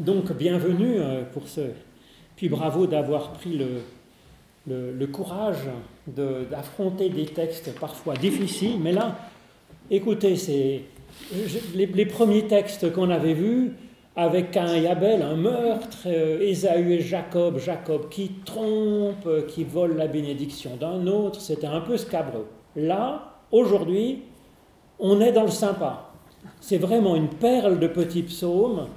Donc bienvenue euh, pour ce. Puis bravo d'avoir pris le, courage d'affronter des textes parfois difficiles. Mais là, écoutez, c'est les, premiers textes qu'on avait vus avec Cain et Abel, un meurtre, euh, Ésaü et Jacob, Jacob qui trompe, euh, qui vole la bénédiction d'un autre, c'était un peu scabreux. Là, aujourd'hui, on est dans le sympa. C'est vraiment une perle de petits psaumes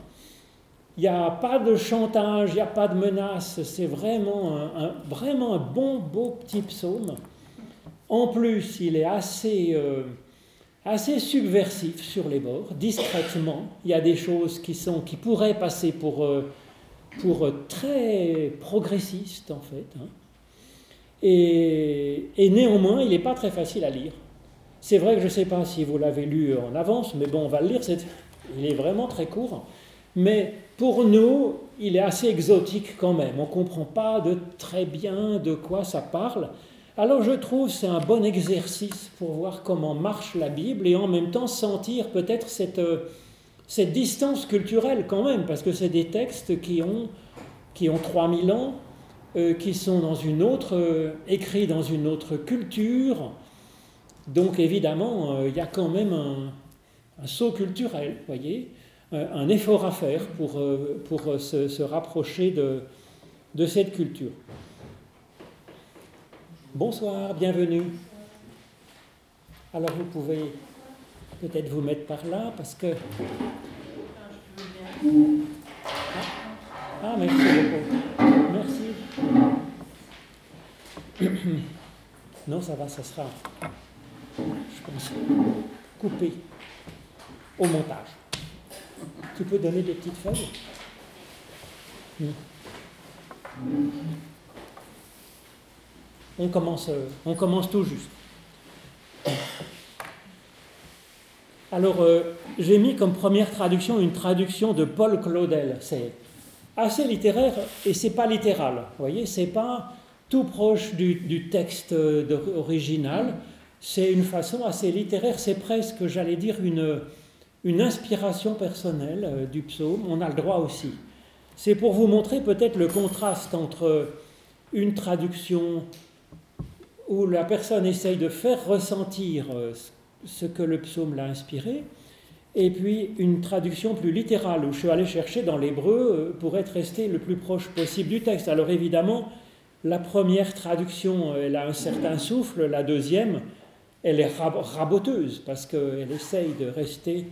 il n'y a pas de chantage, il n'y a pas de menace, c'est vraiment un, vraiment un bon, beau petit psaume. En plus, il est assez, euh, assez subversif sur les bords, discrètement. Il y a des choses qui, sont, qui pourraient passer pour, euh, pour très progressistes, en fait. Hein. Et, et, néanmoins, il n'est pas très facile à lire. C'est vrai que je ne sais pas si vous l'avez lu en avance, mais bon, on va le lire. Il est vraiment très court. Mais pour nous, il est assez exotique quand même. On ne comprend pas très bien de quoi ça parle. Alors je trouve c'est un bon exercice pour voir comment marche la Bible et en même temps sentir peut-être cette, cette distance culturelle quand même, parce que c'est des textes qui ont, qui ont 3000 ans, euh, qui sont dans une autre, euh, écrits dans une autre culture. Donc évidemment, euh, il y a quand même un, un saut culturel, voyez. Euh, un effort à faire pour, euh, pour euh, se, rapprocher de, de cette culture. Bonsoir, bienvenue. Alors vous pouvez peut-être vous mettre par là parce que... Ah, merci beaucoup. Merci. Non, ça va, ça sera, je pense, coupé au montage. Tu peux donner des petites feuilles hmm. on, commence, euh, on commence tout juste. Alors, euh, j'ai mis comme première traduction une traduction de Paul Claudel. C'est assez littéraire et c'est pas littéral. Vous voyez, c'est pas tout proche du, du texte original. C'est une façon assez littéraire. C'est presque, j'allais dire, une, une inspiration personnelle euh, du psaume, on a le droit aussi. C'est pour vous montrer peut-être le contraste entre une traduction où la personne essaye de faire ressentir euh, ce que le psaume l'a inspiré, et puis une traduction plus littérale, où je suis allé chercher dans l'hébreu euh, pour être resté le plus proche possible du texte. Alors évidemment, la première traduction, elle a un certain souffle, la deuxième, elle est raboteuse, parce qu'elle essaye de rester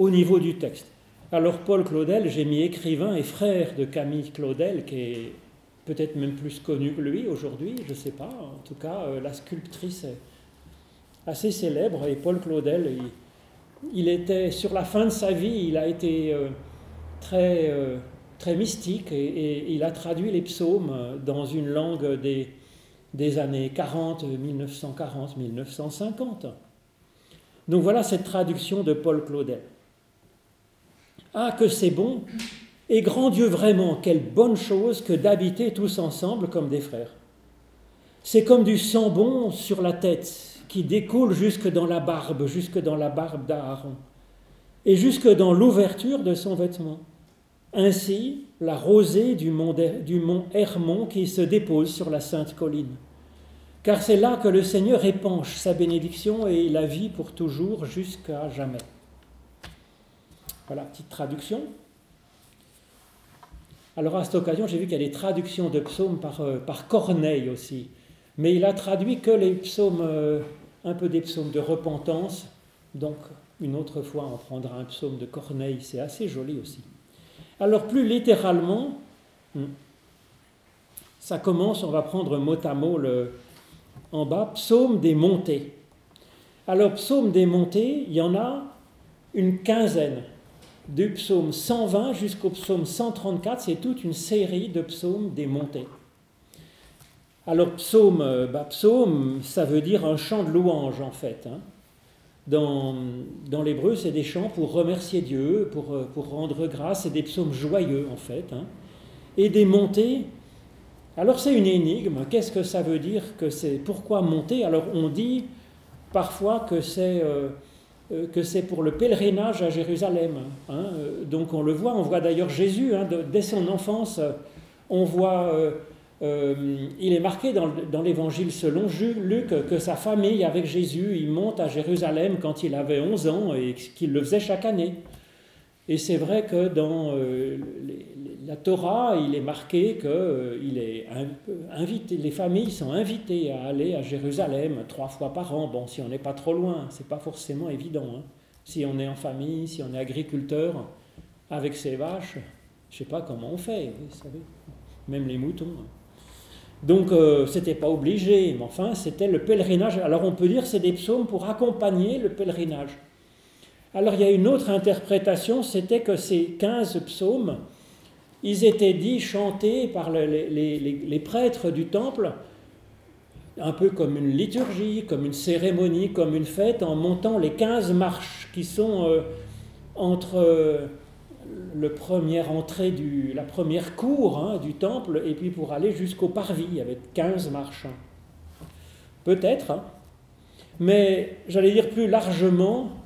au niveau du texte. Alors Paul Claudel, j'ai mis écrivain et frère de Camille Claudel, qui est peut-être même plus connu que lui aujourd'hui, je ne sais pas. En tout cas, euh, la sculptrice est assez célèbre et Paul Claudel, il, était sur la fin de sa vie, il a été euh, très, euh, très mystique et, il a traduit les psaumes dans une langue des, des années 40, 1940, 1950. Donc voilà cette traduction de Paul Claudel. Ah, que c'est bon Et grand Dieu vraiment, quelle bonne chose que d'habiter tous ensemble comme des frères. C'est comme du sang bon sur la tête qui découle jusque dans la barbe, jusque dans la barbe d'Aaron, et jusque dans l'ouverture de son vêtement. Ainsi, la rosée du mont, Hermon qui se dépose sur la sainte colline. Car c'est là que le Seigneur épanche sa bénédiction et la vie pour toujours jusqu'à jamais. Voilà, petite traduction. Alors à cette occasion, j'ai vu qu'il y a des traductions de psaumes par, euh, Corneille aussi. Mais il a traduit que les psaumes, euh, un peu des psaumes de repentance. Donc une autre fois, on prendra un psaume de Corneille, c'est assez joli aussi. Alors plus littéralement, hmm, ça commence, on va prendre mot à mot le, en bas, psaume des montées. Alors psaume des montées, il y en a une quinzaine du psaume 120 jusqu'au psaume 134, c'est toute une série de psaumes des montées. Alors psaume, euh, bah, psaume, ça veut dire un chant de louange en fait. Hein. Dans, dans l'hébreu, c'est des chants pour remercier Dieu, pour, euh, pour rendre grâce, c'est des psaumes joyeux en fait. Hein. Et des montées, alors c'est une énigme, qu'est-ce que ça veut dire que c'est Pourquoi monter? Alors on dit parfois que c'est... Euh, que c'est pour le pèlerinage à Jérusalem. Hein. Donc on le voit, on voit d'ailleurs Jésus, hein, dès son enfance, on voit, il est marqué dans, l'évangile selon Luc que sa famille avec Jésus, il monte à Jérusalem quand il avait 11 ans et qu'il le faisait chaque année. Et c'est vrai que dans la Torah, il est marqué que invité, les familles sont invitées à aller à Jérusalem trois fois par an. Bon, si on n'est pas trop loin, c'est pas forcément évident. Hein. Si on est en famille, si on est agriculteur, avec ses vaches, je sais pas comment on fait, vous savez, même les moutons. Hein. Donc euh, c'était pas obligé, mais enfin c'était le pèlerinage. Alors on peut dire c'est des psaumes pour accompagner le pèlerinage. Alors il y a une autre interprétation, c'était que ces 15 psaumes, ils étaient dits, chantés par les, prêtres du temple, un peu comme une liturgie, comme une cérémonie, comme une fête, en montant les 15 marches qui sont euh, entre euh, le premier entrée du, la première cour hein, du temple et puis pour aller jusqu'au parvis avec 15 marches. Peut-être, hein. mais j'allais dire plus largement,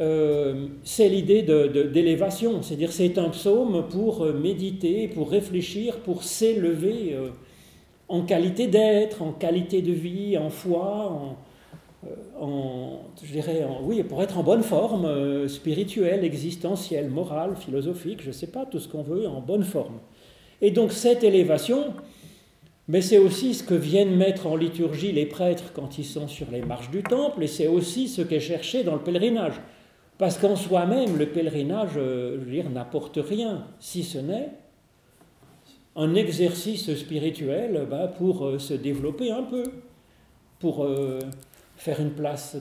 euh, c'est l'idée d'élévation, c'est-à-dire c'est un psaume pour euh, méditer, pour réfléchir, pour s'élever euh, en qualité d'être, en qualité de vie, en foi, en, je dirais, oui, pour être en bonne forme spirituelle, existentielle, morale, philosophique, je ne sais pas, tout ce qu'on veut, en bonne forme. Et donc cette élévation, mais c'est aussi ce que viennent mettre en liturgie les prêtres quand ils sont sur les marches du temple, et c'est aussi ce qui est cherché dans le pèlerinage. Parce qu'en soi-même, le pèlerinage, euh, n'apporte rien, si ce n'est un exercice spirituel bah, pour euh, se développer un peu, pour euh, faire une place,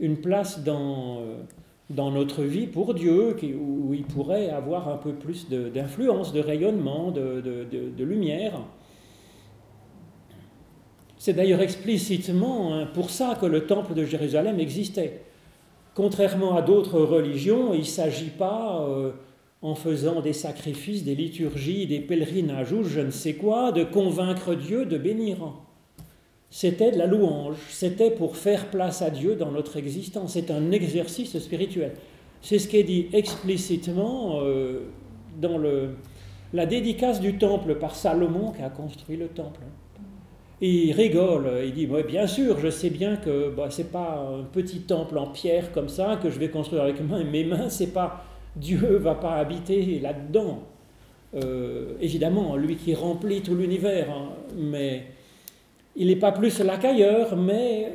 une dans, notre vie pour Dieu, où il pourrait avoir un peu plus d'influence, de, rayonnement, de, de lumière. C'est d'ailleurs explicitement hein, pour ça que le temple de Jérusalem existait. Contrairement à d'autres religions, il ne s'agit pas, euh, en faisant des sacrifices, des liturgies, des pèlerinages ou je ne sais quoi, de convaincre Dieu de bénir. C'était de la louange, c'était pour faire place à Dieu dans notre existence, c'est un exercice spirituel. C'est ce qui est dit explicitement euh, dans le, la dédicace du temple par Salomon qui a construit le temple il rigole, il dit Bien sûr, je sais bien que bah, ce n'est pas un petit temple en pierre comme ça que je vais construire avec mes mains, c'est pas. Dieu va pas habiter là-dedans. Euh, évidemment, lui qui remplit tout l'univers, hein, mais il n'est pas plus là qu'ailleurs, mais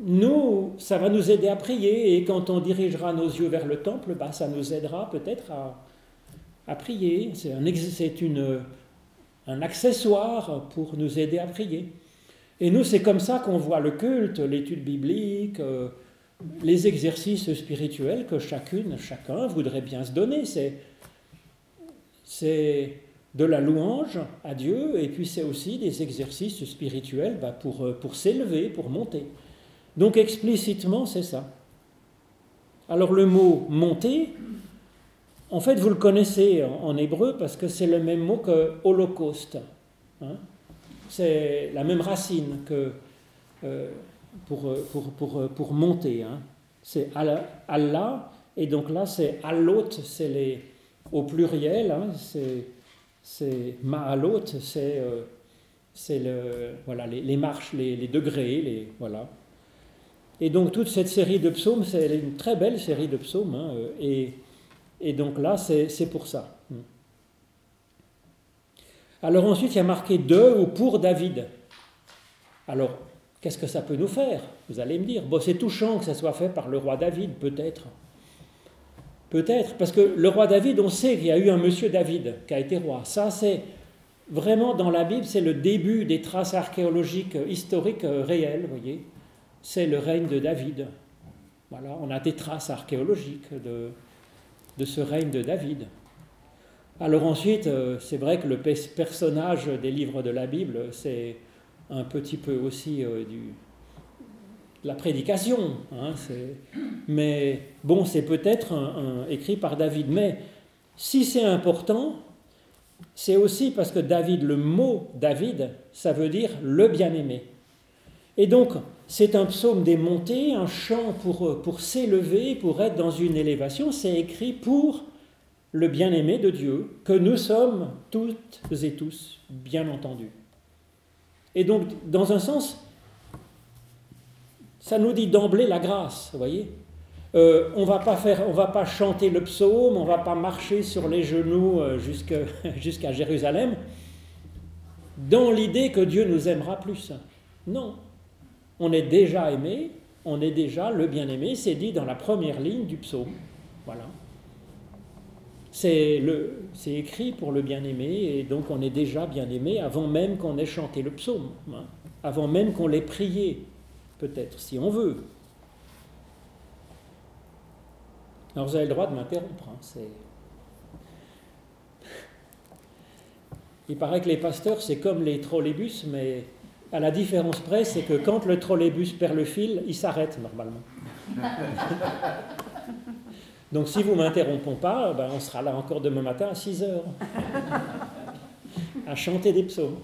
nous, ça va nous aider à prier, et quand on dirigera nos yeux vers le temple, bah, ça nous aidera peut-être à, prier. C'est un accessoire pour nous aider à prier. Et nous, c'est comme ça qu'on voit le culte, l'étude biblique, euh, les exercices spirituels que chacune, chacun voudrait bien se donner. C'est, c'est de la louange à Dieu et puis c'est aussi des exercices spirituels bah, pour, euh, pour s'élever, pour monter. Donc explicitement, c'est ça. Alors le mot monter, en fait, vous le connaissez en, hébreu parce que c'est le même mot que holocauste. Hein c'est la même racine que euh, pour, pour, pour, pour, monter. Hein. C'est Allah, et donc là c'est Alot, c'est les, au pluriel, hein, c'est, Ma'alot, c'est, euh, le, voilà, les, marches, les, degrés, les, voilà. Et donc toute cette série de psaumes, c'est une très belle série de psaumes, hein, et, et donc là c'est pour ça. Alors ensuite, il y a marqué de ou pour David. Alors, qu'est-ce que ça peut nous faire Vous allez me dire, bon, c'est touchant que ça soit fait par le roi David, peut-être. Peut-être, parce que le roi David, on sait qu'il y a eu un monsieur David qui a été roi. Ça, c'est vraiment dans la Bible, c'est le début des traces archéologiques historiques euh, réelles, vous voyez. C'est le règne de David. Voilà, on a des traces archéologiques de, de ce règne de David. Alors ensuite, euh, c'est vrai que le personnage des livres de la Bible, c'est un petit peu aussi euh, du, de la prédication. Hein, mais bon, c'est peut-être écrit par David. Mais si c'est important, c'est aussi parce que David, le mot David, ça veut dire le bien-aimé. Et donc, c'est un psaume des montées, un chant pour, pour s'élever, pour être dans une élévation. C'est écrit pour le bien-aimé de Dieu, que nous sommes toutes et tous, bien entendu. Et donc, dans un sens, ça nous dit d'emblée la grâce, vous voyez euh, on va pas faire, on va pas chanter le psaume, on va pas marcher sur les genoux euh, jusqu'à Jérusalem, dans l'idée que Dieu nous aimera plus. Non, on est déjà aimé, on est déjà le bien-aimé, c'est dit dans la première ligne du psaume. Voilà. C'est écrit pour le bien-aimé, et donc on est déjà bien-aimé avant même qu'on ait chanté le psaume, hein. avant même qu'on l'ait prié, peut-être, si on veut. Alors vous avez le droit de m'interrompre. Hein, Il paraît que les pasteurs, c'est comme les trolleybus, mais à la différence près, c'est que quand le trolleybus perd le fil, il s'arrête normalement. Donc si vous ne m'interrompez pas, ben, on sera là encore demain matin à 6 heures, à chanter des psaumes.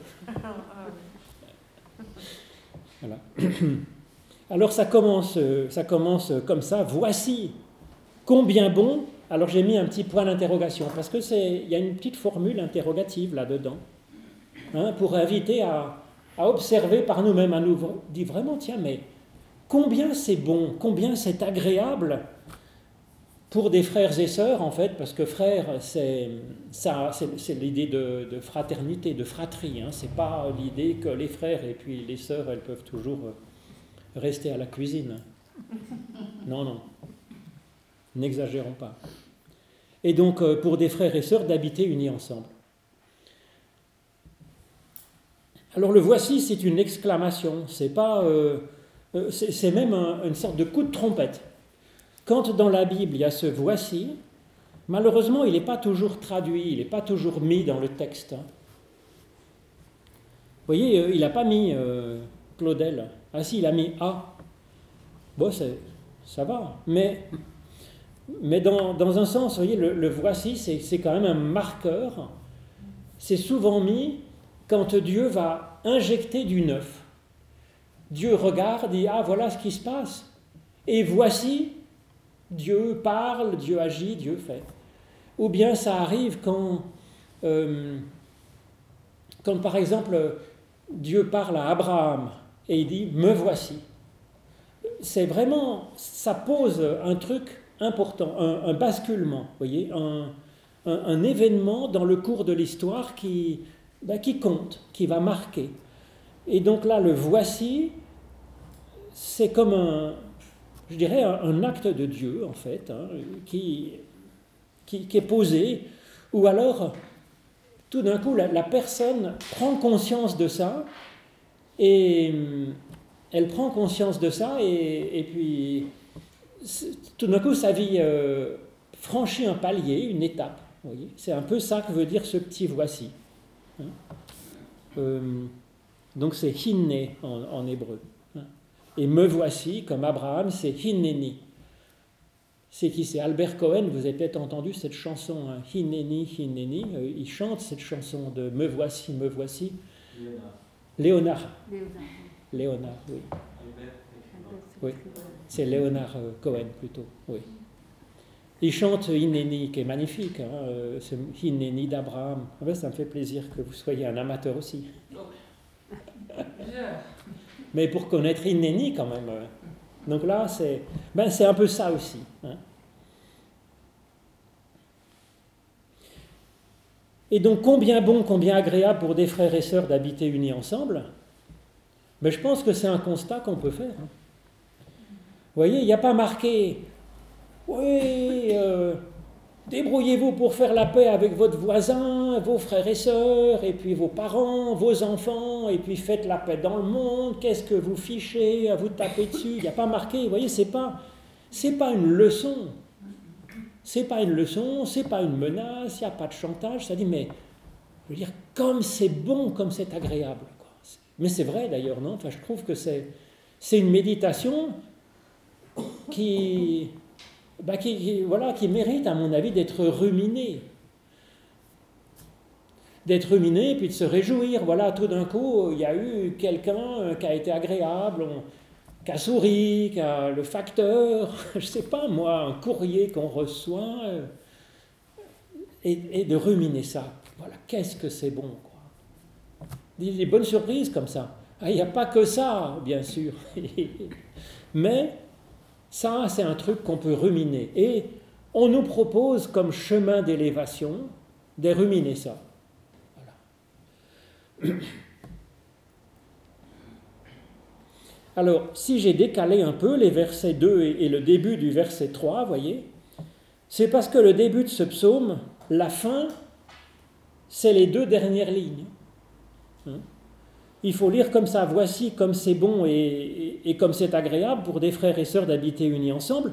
Alors ça commence, ça commence comme ça. Voici combien bon. Alors j'ai mis un petit point d'interrogation parce que c'est, il y a une petite formule interrogative là-dedans hein, pour inviter à, à observer par nous-mêmes, à nous dire vraiment, tiens, mais combien c'est bon, combien c'est agréable pour des frères et sœurs, en fait, parce que frère, c'est, ça, c'est, l'idée de, fraternité, de fratrie. Hein. C'est pas l'idée que les frères et puis les sœurs, elles peuvent toujours rester à la cuisine. Non, non. N'exagérons pas. Et donc, euh, pour des frères et sœurs, d'habiter unis ensemble. Alors le voici, c'est une exclamation, c'est pas, euh, euh, c'est même une sorte de coup de trompette. Quand dans la Bible il y a ce voici, malheureusement il n'est pas toujours traduit, il n'est pas toujours mis dans le texte. Hein. Vous voyez, euh, il n'a pas mis Claudel. Ah si, il a mis A. Bon, ça va, mais, mais dans, dans, un sens, vous voyez, le, voici, c'est quand même un marqueur. C'est souvent mis quand Dieu va injecter du neuf. Dieu regarde et dit, ah voilà ce qui se passe. Et voici, Dieu parle, Dieu agit, Dieu fait. Ou bien ça arrive quand, euh, quand par exemple Dieu parle à Abraham et il dit, me voici. C'est vraiment, ça pose un truc important, un, basculement, voyez, un, événement dans le cours de l'histoire qui, ben, qui compte, qui va marquer. Et donc là, le voici, c'est comme un, je dirais, un, acte de Dieu, en fait, hein, qui, qui, est posé, ou alors, tout d'un coup, la, personne prend conscience de ça, et elle prend conscience de ça, et, puis, tout d'un coup, sa vie euh, franchit un palier, une étape. C'est un peu ça que veut dire ce petit voici. Hein. Euh, donc c'est hinne en, hébreu. Et me voici, comme Abraham, c'est hinneni. C'est qui? C'est Albert Cohen, vous avez peut-être entendu cette chanson, hein, hinneni, hinneni. Euh, il chante cette chanson de Me voici, me voici. Léonard. Léonard. oui. Oui, c'est Léonard euh, Cohen plutôt, oui. Il chante Hineni, qui est magnifique, hein, euh, ce Hineni d'Abraham. En fait, ça me fait plaisir que vous soyez un amateur aussi. Mais pour connaître Hineni, quand même. Euh. Donc là, c'est ben, un peu ça aussi. Hein. Et donc, combien bon, combien agréable pour des frères et sœurs d'habiter unis ensemble Mais Je pense que c'est un constat qu'on peut faire. Hein. Vous voyez, il n'y a pas marqué oui, euh, débrouillez-vous pour faire la paix avec votre voisin, vos frères et sœurs, et puis vos parents, vos enfants, et puis faites la paix dans le monde. Qu'est-ce que vous fichez à vous taper dessus? Il n'y a pas marqué. Vous voyez, c'est pas, c'est pas une leçon. C'est pas une leçon, c'est pas une menace, il n'y a pas de chantage. Ça dit, mais je veux dire, comme c'est bon, comme c'est agréable. Mais c'est vrai d'ailleurs, non? Enfin, je trouve que c'est, c'est une méditation qui, bah, qui, voilà, qui mérite, à mon avis, d'être ruminé. D'être ruminé, puis de se réjouir. Voilà, tout d'un coup, il y a eu quelqu'un qui a été agréable. qu'à qu'à le facteur, je ne sais pas moi, un courrier qu'on reçoit, euh, et, de ruminer ça. Voilà, qu'est-ce que c'est bon, quoi. Des, bonnes surprises comme ça. Ah, il n'y a pas que ça, bien sûr. Mais ça, c'est un truc qu'on peut ruminer. Et on nous propose comme chemin d'élévation de ruminer ça. Alors, si j'ai décalé un peu les versets 2 et, le début du verset 3, voyez, c'est parce que le début de ce psaume, la fin, c'est les deux dernières lignes. Il faut lire comme ça, voici comme c'est bon et, comme c'est agréable pour des frères et sœurs d'habiter unis ensemble.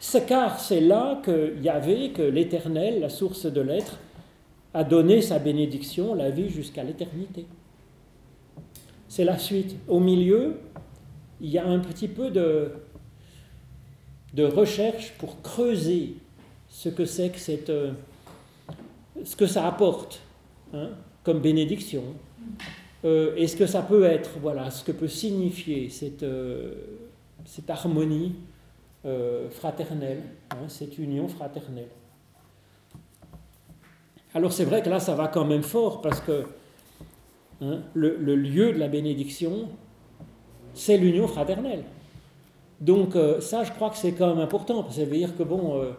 C'est car c'est là que Yahvé, que l'Éternel, la source de l'être, a donné sa bénédiction, la vie jusqu'à l'éternité. C'est la suite. Au milieu, il y a un petit peu de, de recherche pour creuser ce que c'est que cette, euh, ce que ça apporte hein, comme bénédiction, euh, et ce que ça peut être, voilà, ce que peut signifier cette, euh, cette harmonie fraternelle, hein, cette union fraternelle? Alors c'est vrai que là, ça va quand même fort parce que hein, le, le, lieu de la bénédiction, c'est l'union fraternelle. Donc euh, ça, je crois que c'est quand même important, parce que ça veut dire que bon... Euh,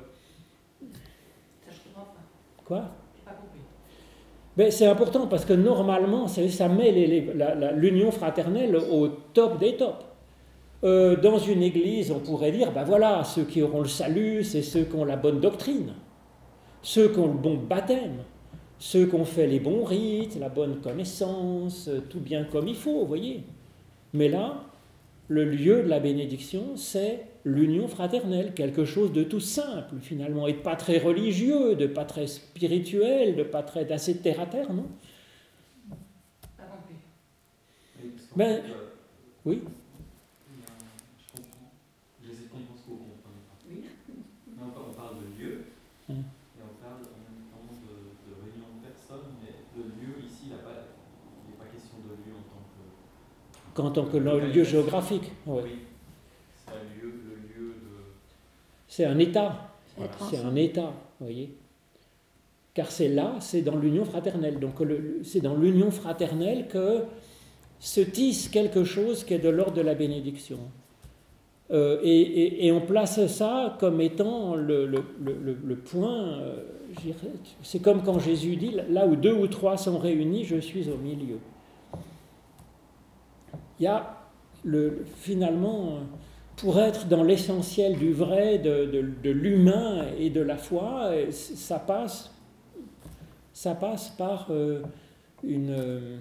Quoi? Ben, C'est important parce que normalement, ça, met l'union fraternelle au top des tops. Euh, dans une église, on pourrait dire, ben voilà, ceux qui auront le salut, c'est ceux qui ont la bonne doctrine, ceux qui ont le bon baptême, ceux qui ont fait les bons rites, la bonne connaissance, tout bien comme il faut, vous voyez. Mais là, le lieu de la bénédiction, c'est l'union fraternelle, quelque chose de tout simple finalement, et de pas très religieux, de pas très spirituel, de pas très d'assez terre à terre, non? Ben, oui. En tant que lieu géographique. Oui, c'est un lieu, le lieu de... C'est un état. C'est un état, vous voyez. Car c'est là, c'est dans l'union fraternelle. Donc c'est dans l'union fraternelle que se tisse quelque chose qui est de l'ordre de la bénédiction. Euh, et, et, on place ça comme étant le, le, le, point. Euh, c'est comme quand Jésus dit là où deux ou trois sont réunis, je suis au milieu il y a le, finalement, pour être dans l'essentiel du vrai, de, l'humain et de la foi, ça passe, ça passe par euh, euh,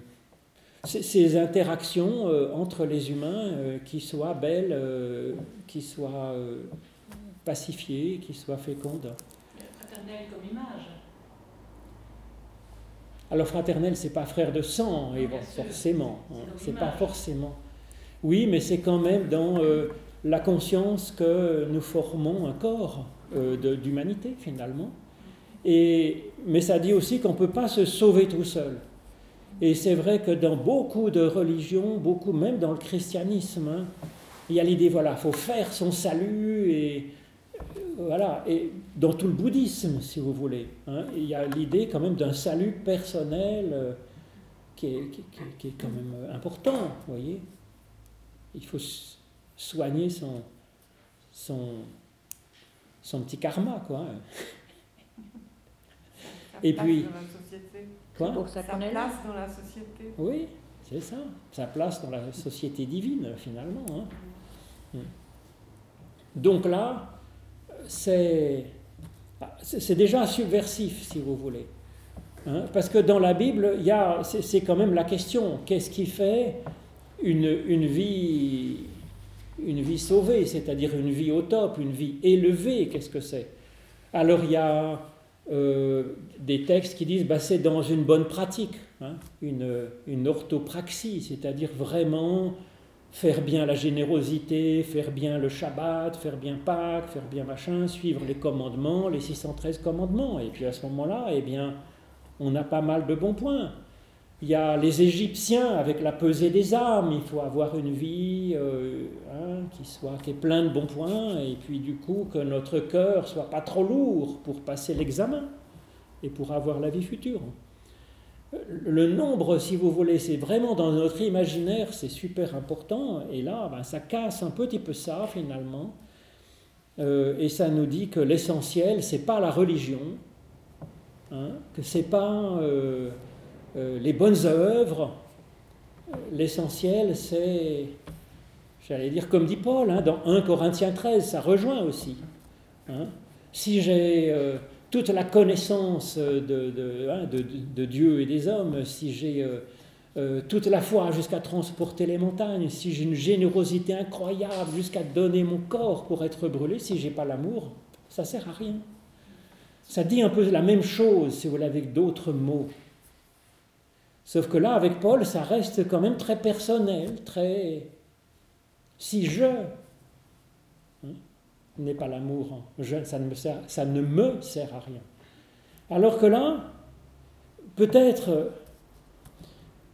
ces interactions euh, entre les humains qui soient belles, qui soient pacifiées, qui soient fécondes. Fraternel comme image. Alors fraternel, c'est pas frère de sang, et forcément. Hein, c'est pas forcément. Oui, mais c'est quand même dans euh, la conscience que nous formons un corps euh, d'humanité finalement. Et, mais ça dit aussi qu'on ne peut pas se sauver tout seul. Et c'est vrai que dans beaucoup de religions, beaucoup même dans le christianisme, hein, il y a l'idée, voilà, il faut faire son salut et voilà, et dans tout le bouddhisme, si vous voulez, hein, il y a l'idée quand même d'un salut personnel euh, qui, est, qui, est, quand même euh, important, vous voyez. Il faut soigner son, son, son petit karma, quoi. et puis. Dans la société. Quoi? Sa place dans la société. Oui, c'est ça. Sa place dans la société divine, finalement. Hein. Mm. Donc là, c'est déjà subversif, si vous voulez. Hein, parce que dans la Bible, c'est quand même la question, qu'est-ce qui fait une, une, vie, une vie sauvée, c'est-à-dire une vie au top, une vie élevée, qu'est-ce que c'est? Alors il y a euh, des textes qui disent bah, c'est dans une bonne pratique, hein, une, une orthopraxie, c'est-à-dire vraiment faire bien la générosité, faire bien le Shabbat, faire bien Pâques, faire bien machin, suivre les commandements, les 613 commandements. Et puis à ce moment-là, eh bien, on a pas mal de bons points. Il y a les Égyptiens avec la pesée des âmes. Il faut avoir une vie euh, hein, qui soit qui est plein de bons points et puis du coup que notre cœur soit pas trop lourd pour passer l'examen et pour avoir la vie future. Le nombre, si vous voulez, c'est vraiment dans notre imaginaire, c'est super important. Et là, ben, ça casse un petit peu ça finalement. Euh, et ça nous dit que l'essentiel, c'est pas la religion, hein, que c'est pas euh, euh, les bonnes œuvres. L'essentiel, c'est, j'allais dire comme dit Paul, hein, dans 1 Corinthiens 13, ça rejoint aussi. Hein. Si j'ai toute la connaissance de, de, Dieu et des hommes, si j'ai euh, toute la foi jusqu'à transporter les montagnes, si j'ai une générosité incroyable jusqu'à donner mon corps pour être brûlé, si j'ai pas l'amour, ça sert à rien. Ça dit un peu la même chose, si vous voulez, avec d'autres mots. Sauf que là, avec Paul, ça reste quand même très personnel, très... Si je hein, n'ai pas l'amour, ça, ne me sert, ça ne me sert à rien. Alors que là, peut-être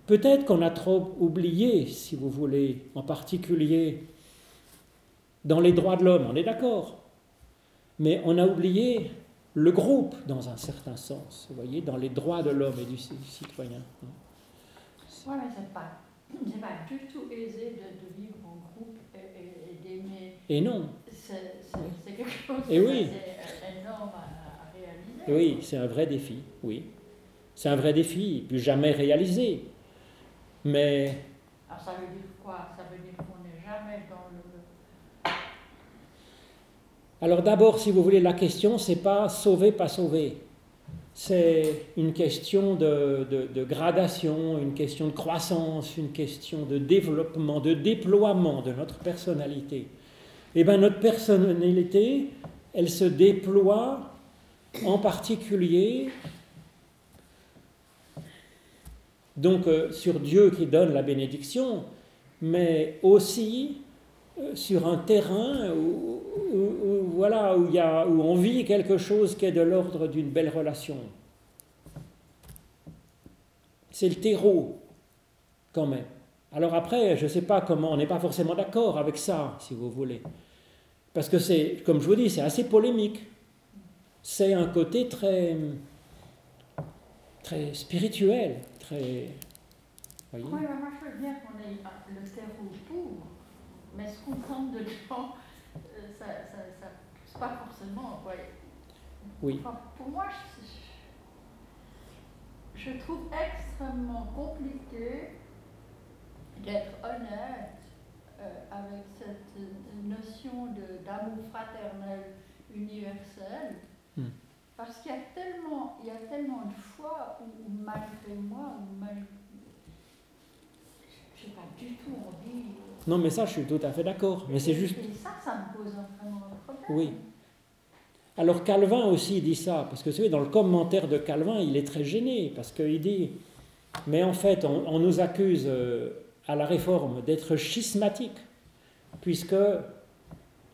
Peut-être qu'on a trop oublié, si vous voulez, en particulier dans les droits de l'homme, on est d'accord, mais on a oublié le groupe dans un certain sens, vous voyez, dans les droits de l'homme et du citoyen. Oui, mais c'est pas, pas du tout aisé de, vivre en groupe et, d'aimer. Et non. C'est quelque chose et oui. énorme à, réaliser. Oui, c'est un vrai défi, oui. C'est un vrai défi, plus jamais réalisé. Mais. Alors ça veut dire quoi? Ça veut dire qu'on n'est jamais dans le. Alors d'abord, si vous voulez, la question, c'est pas sauver, pas sauver. C'est une question de, de, gradation, une question de croissance, une question de développement, de déploiement de notre personnalité. Eh bien, notre personnalité, elle se déploie en particulier donc euh, sur Dieu qui donne la bénédiction, mais aussi euh, sur un terrain où, voilà, où, on vit quelque chose qui est de l'ordre d'une belle relation. C'est le terreau, quand même. Alors après, je ne sais pas comment, on n'est pas forcément d'accord avec ça, si vous voulez. Parce que c'est, comme je vous dis, c'est assez polémique. C'est un côté très, très spirituel très. Voyez oui, moi je veux bien qu'on ait le terreau pour, mais ce qu'on prend de gens, euh, ça, ça, ça c'est pas forcément. Ouais. Oui. pour moi, je, je, trouve extrêmement compliqué d'être honnête euh, avec cette notion d'amour fraternel universel. Hmm. Parce qu'il y a tellement, il y a tellement de fois où, malgré moi, ou malgré, je n'ai pas du tout envie. Non, mais ça, je suis tout à fait d'accord. Mais c'est juste. Et ça, ça me pose vraiment un problème. Oui. Alors Calvin aussi dit ça, parce que vous savez, dans le commentaire de Calvin, il est très gêné, parce qu'il dit, mais en fait, on, on nous accuse euh, à la réforme d'être schismatique, puisque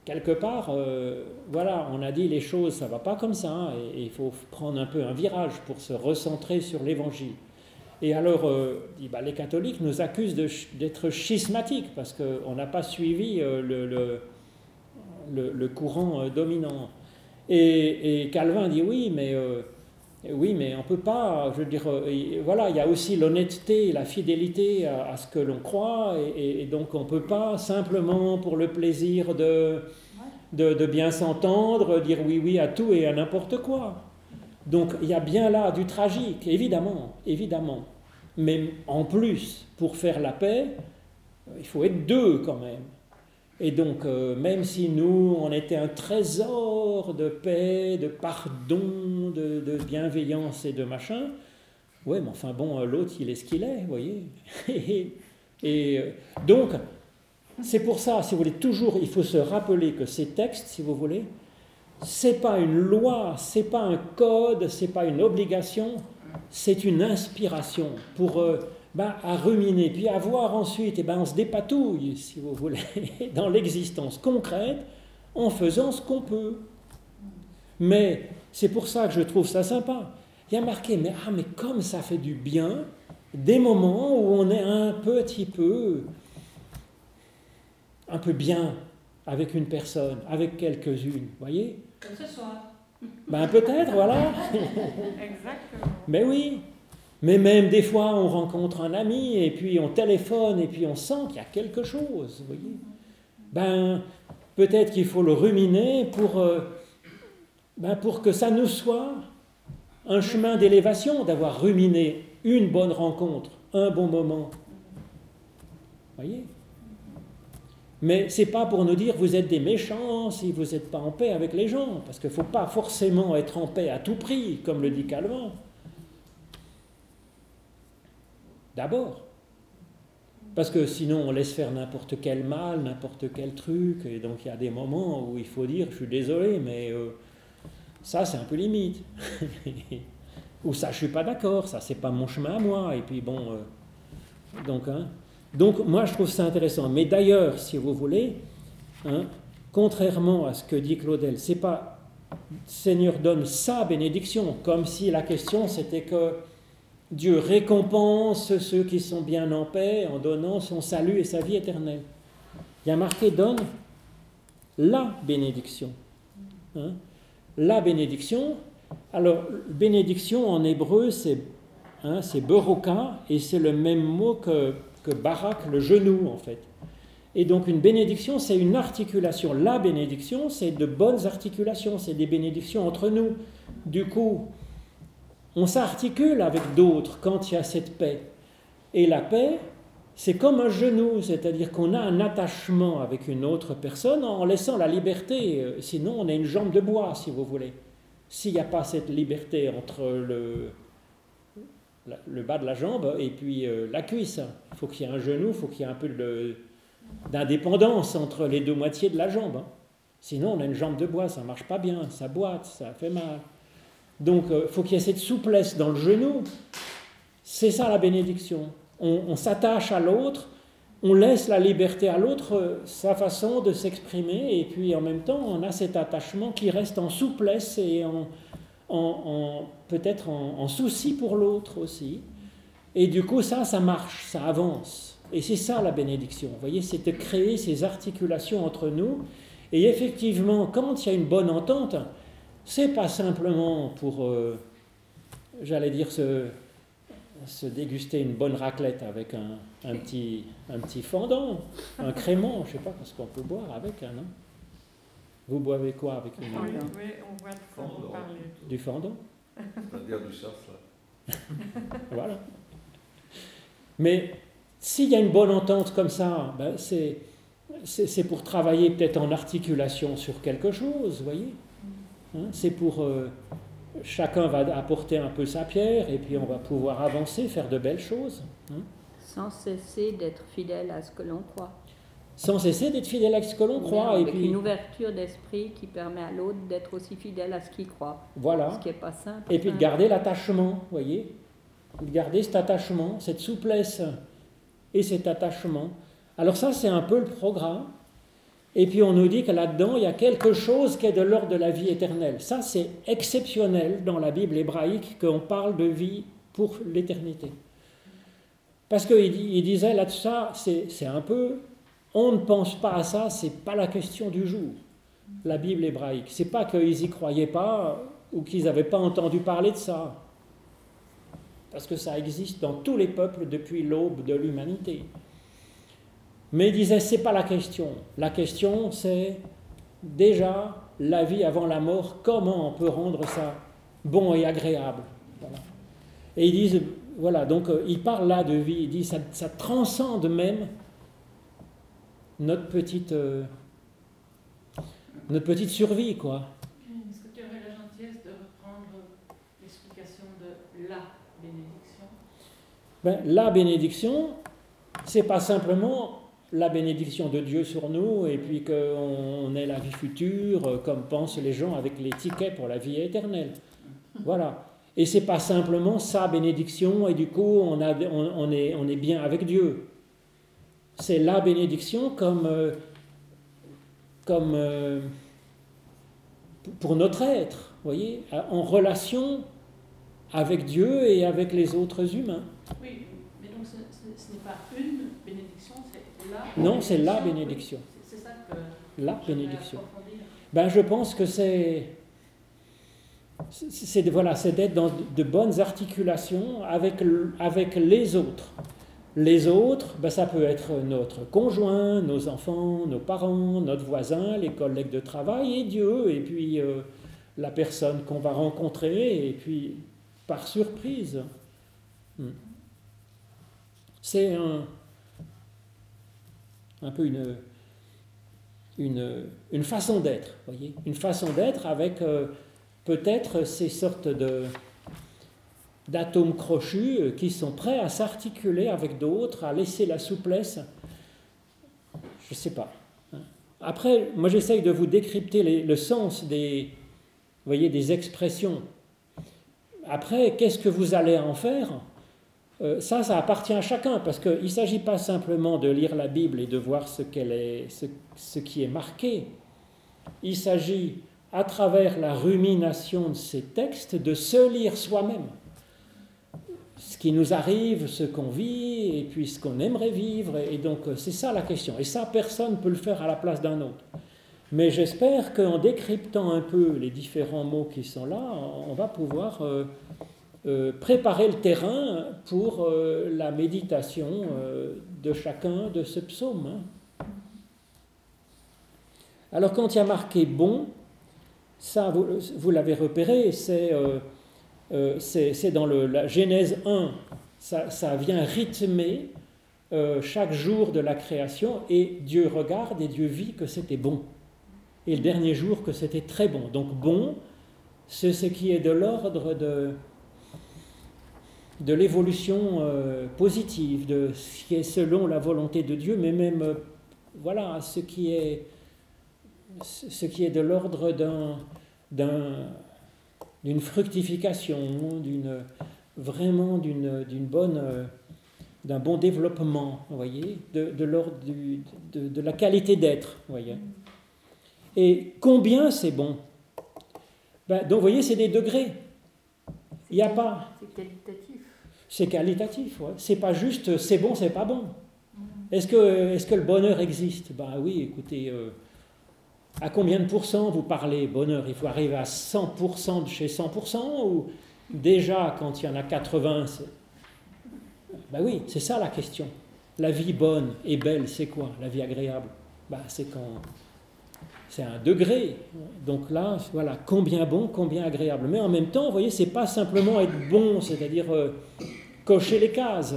quelque part, euh, voilà, on a dit les choses, ça va pas comme ça, hein, et il faut prendre un peu un virage pour se recentrer sur l'évangile. Et alors, euh, bah, les catholiques nous accusent d'être schismatiques parce qu'on n'a pas suivi euh, le, courant dominant. Et, Calvin dit oui, mais oui, mais on peut pas. Je veux dire, voilà, il y a aussi l'honnêteté, la fidélité à, ce que l'on croit, et, donc on peut pas simplement pour le plaisir de de, bien s'entendre, dire oui oui à tout et à n'importe quoi. Donc il y a bien là du tragique, évidemment, évidemment. Mais en plus, pour faire la paix, il faut être deux quand même. Et donc, euh, même si nous, on était un trésor de paix, de pardon, de, bienveillance et de machin, ouais, mais enfin bon, l'autre, il est ce qu'il est, vous voyez. et euh, donc, c'est pour ça, si vous voulez, toujours, il faut se rappeler que ces textes, si vous voulez, c'est pas une loi, c'est pas un code, c'est pas une obligation, c'est une inspiration pour euh, ben, à ruminer, puis à voir ensuite, et ben on se dépatouille, si vous voulez, dans l'existence concrète, en faisant ce qu'on peut. Mais c'est pour ça que je trouve ça sympa. Il y a marqué, mais ah, mais comme ça fait du bien, des moments où on est un petit peu, un peu bien avec une personne, avec quelques-unes, voyez? Comme ce soir. Ben peut-être, voilà. Exactement. Mais oui. Mais même des fois, on rencontre un ami et puis on téléphone et puis on sent qu'il y a quelque chose, vous voyez. Ben peut-être qu'il faut le ruminer pour, euh, ben, que ça nous soit un chemin d'élévation d'avoir ruminé une bonne rencontre, un bon moment. Voyez Mais c'est pas pour nous dire vous êtes des méchants si vous n'êtes pas en paix avec les gens, parce qu'il ne faut pas forcément être en paix à tout prix, comme le dit Calvin. D'abord. Parce que sinon on laisse faire n'importe quel mal, n'importe quel truc, et donc il y a des moments où il faut dire je suis désolé, mais euh, ça c'est un peu limite. Ou ça, je suis pas d'accord, ça, c'est pas mon chemin à moi. Et puis bon, euh, donc, hein, donc moi, je trouve ça intéressant. Mais d'ailleurs, si vous voulez, hein, contrairement à ce que dit Claudel, c'est pas Seigneur donne sa bénédiction, comme si la question c'était que Dieu récompense ceux qui sont bien en paix en donnant son salut et sa vie éternelle. Il y a marqué donne la bénédiction. Hein. La bénédiction, alors, bénédiction en hébreu, c'est hein, beroka, et c'est le même mot que, que barak, le genou en fait. Et donc une bénédiction, c'est une articulation. La bénédiction, c'est de bonnes articulations, c'est des bénédictions entre nous. Du coup, on s'articule avec d'autres quand il y a cette paix. Et la paix, c'est comme un genou, c'est-à-dire qu'on a un attachement avec une autre personne en laissant la liberté. Sinon, on a une jambe de bois, si vous voulez s'il n'y a pas cette liberté entre le, bas de la jambe et puis euh, la cuisse, il faut qu'il y ait un genou, il faut qu'il y ait un peu d'indépendance entre les deux moitiés de la jambe. Hein. Sinon, on a une jambe de bois, ça marche pas bien, ça boite, ça fait mal. Donc, il euh, faut qu'il y ait cette souplesse dans le genou. C'est ça la bénédiction. on s'attache à l'autre on laisse la liberté à l'autre, euh, sa façon de s'exprimer, et puis en même temps, on a cet attachement qui reste en souplesse et en, peut-être en, souci pour l'autre aussi. Et du coup, ça, ça marche, ça avance. Et c'est ça la bénédiction. Vous voyez, c'est de créer ces articulations entre nous. Et effectivement, quand il y a une bonne entente, c'est pas simplement pour, euh, j'allais dire, se déguster une bonne raclette avec un, un, petit, un petit fendant, un crément, je ne sais pas ce qu'on peut boire avec, un. non? Vous boivez quoi avec une Oui, oui on boit du fendant. Du du surf, là. voilà. Mais s'il y a une bonne entente comme ça, ben c'est, c'est, pour travailler peut-être en articulation sur quelque chose, vous voyez? Hein C'est pour... Euh, chacun va apporter un peu sa pierre et puis on va pouvoir avancer, faire de belles choses. Hein. Sans cesser d'être fidèle à ce que l'on croit. Sans cesser d'être fidèle à ce que l'on croit. Avec et puis, une ouverture d'esprit qui permet à l'autre d'être aussi fidèle à ce qu'il croit. Voilà. Ce qui n'est pas simple. Et puis de garder l'attachement, voyez De garder cet attachement, cette souplesse et cet attachement. Alors ça, c'est un peu le programme. Et puis on nous dit que là-dedans, il y a quelque chose qui est de l'ordre de la vie éternelle. Ça, c'est exceptionnel dans la Bible hébraïque qu'on parle de vie pour l'éternité. Parce qu'il disait là-dessus, c'est un peu, on ne pense pas à ça, c'est pas la question du jour, la Bible hébraïque. C'est pas qu'ils y croyaient pas ou qu'ils n'avaient pas entendu parler de ça. Parce que ça existe dans tous les peuples depuis l'aube de l'humanité. Mais il disait, c'est pas la question. La question, c'est déjà la vie avant la mort, comment on peut rendre ça bon et agréable. Et ils disent, voilà, donc euh, il parle là de vie, il dit, ça, ça transcende même notre petite, euh, notre petite survie, quoi. Est-ce que tu aurais la gentillesse de reprendre l'explication de la bénédiction? Ben, La bénédiction, c'est pas simplement la bénédiction de Dieu sur nous et puis qu'on ait la vie future, euh, comme pensent les gens avec les tickets pour la vie éternelle. Voilà. Et c'est pas simplement sa bénédiction et du coup on, est, bien avec Dieu. C'est la bénédiction comme, euh, euh, pour notre être, voyez, en relation avec Dieu et avec les autres humains. Oui, donc ce, ce- n'est pas une Non, c'est la bénédiction. C'est ça que La bénédiction. Ben, je pense que c'est. c'est- voilà, c'est d'être dans de bonnes articulations avec les autres. Les autres, ben, ça peut être notre conjoint, nos enfants, nos parents, notre voisin, les collègues de travail et Dieu, et puis euh, la personne qu'on va rencontrer, et puis par surprise. Hmm. C'est un, un peu une, une, une façon d'être, une façon d'être avec euh, peut-être ces sortes d'atomes crochus euh, qui sont prêts à s'articuler avec d'autres, à laisser la souplesse. Je ne sais pas. hein. Après, moi j'essaye de vous décrypter le sens des, voyez, des expressions. Après, qu'est-ce que vous allez en faire? Ça, ça appartient à chacun, parce qu'il ne s'agit pas simplement de lire la Bible et de voir ce, qui est marqué. Il s'agit, à travers la rumination de ces textes, de se lire soi-même. Ce qui nous arrive, ce qu'on vit, et puis ce qu'on aimerait vivre. Et donc, euh, c'est ça la question. Et ça, personne ne peut le faire à la place d'un autre. Mais j'espère qu'en décryptant un peu les différents mots qui sont là, on va pouvoir euh, euh, préparer le terrain pour euh, la méditation euh, de chacun de ce psaume. hein. Alors quand il y a marqué bon, ça vous, l'avez repéré, c'est euh, euh, dans la Genèse 1, ça, vient rythmer euh, chaque jour de la création et Dieu regarde et Dieu vit que c'était bon. Et le dernier jour que c'était très bon. Donc bon, c'est ce qui est de l'ordre de, de l'évolution euh, positive, de ce qui est selon la volonté de Dieu, mais même, euh, voilà, ce qui est, ce qui est de l'ordre d'un, d'un- d'une fructification, d'une, vraiment d'une, bonne, euh, d'un bon développement, vous voyez, de, l'ordre de, de la qualité d'être, voyez. Et combien c'est bon? Ben, Donc, vous voyez, c'est des degrés. Il n'y a pas. C'est qualitatif. C'est qualitatif, ouais. C'est pas juste c'est bon, c'est pas bon. Est-ce que, est que le bonheur existe? Ben oui, écoutez, euh, à combien de pourcents vous parlez bonheur? Il faut arriver à 100% de chez 100% ou déjà quand il y en a 80 c'est... Ben oui, c'est ça la question. La vie bonne et belle, c'est quoi? La vie agréable ben, C'est quand. C'est un degré. Donc là, voilà, combien bon, combien agréable. Mais en même temps, vous voyez, c'est pas simplement être bon, c'est-à-dire euh, cocher les cases.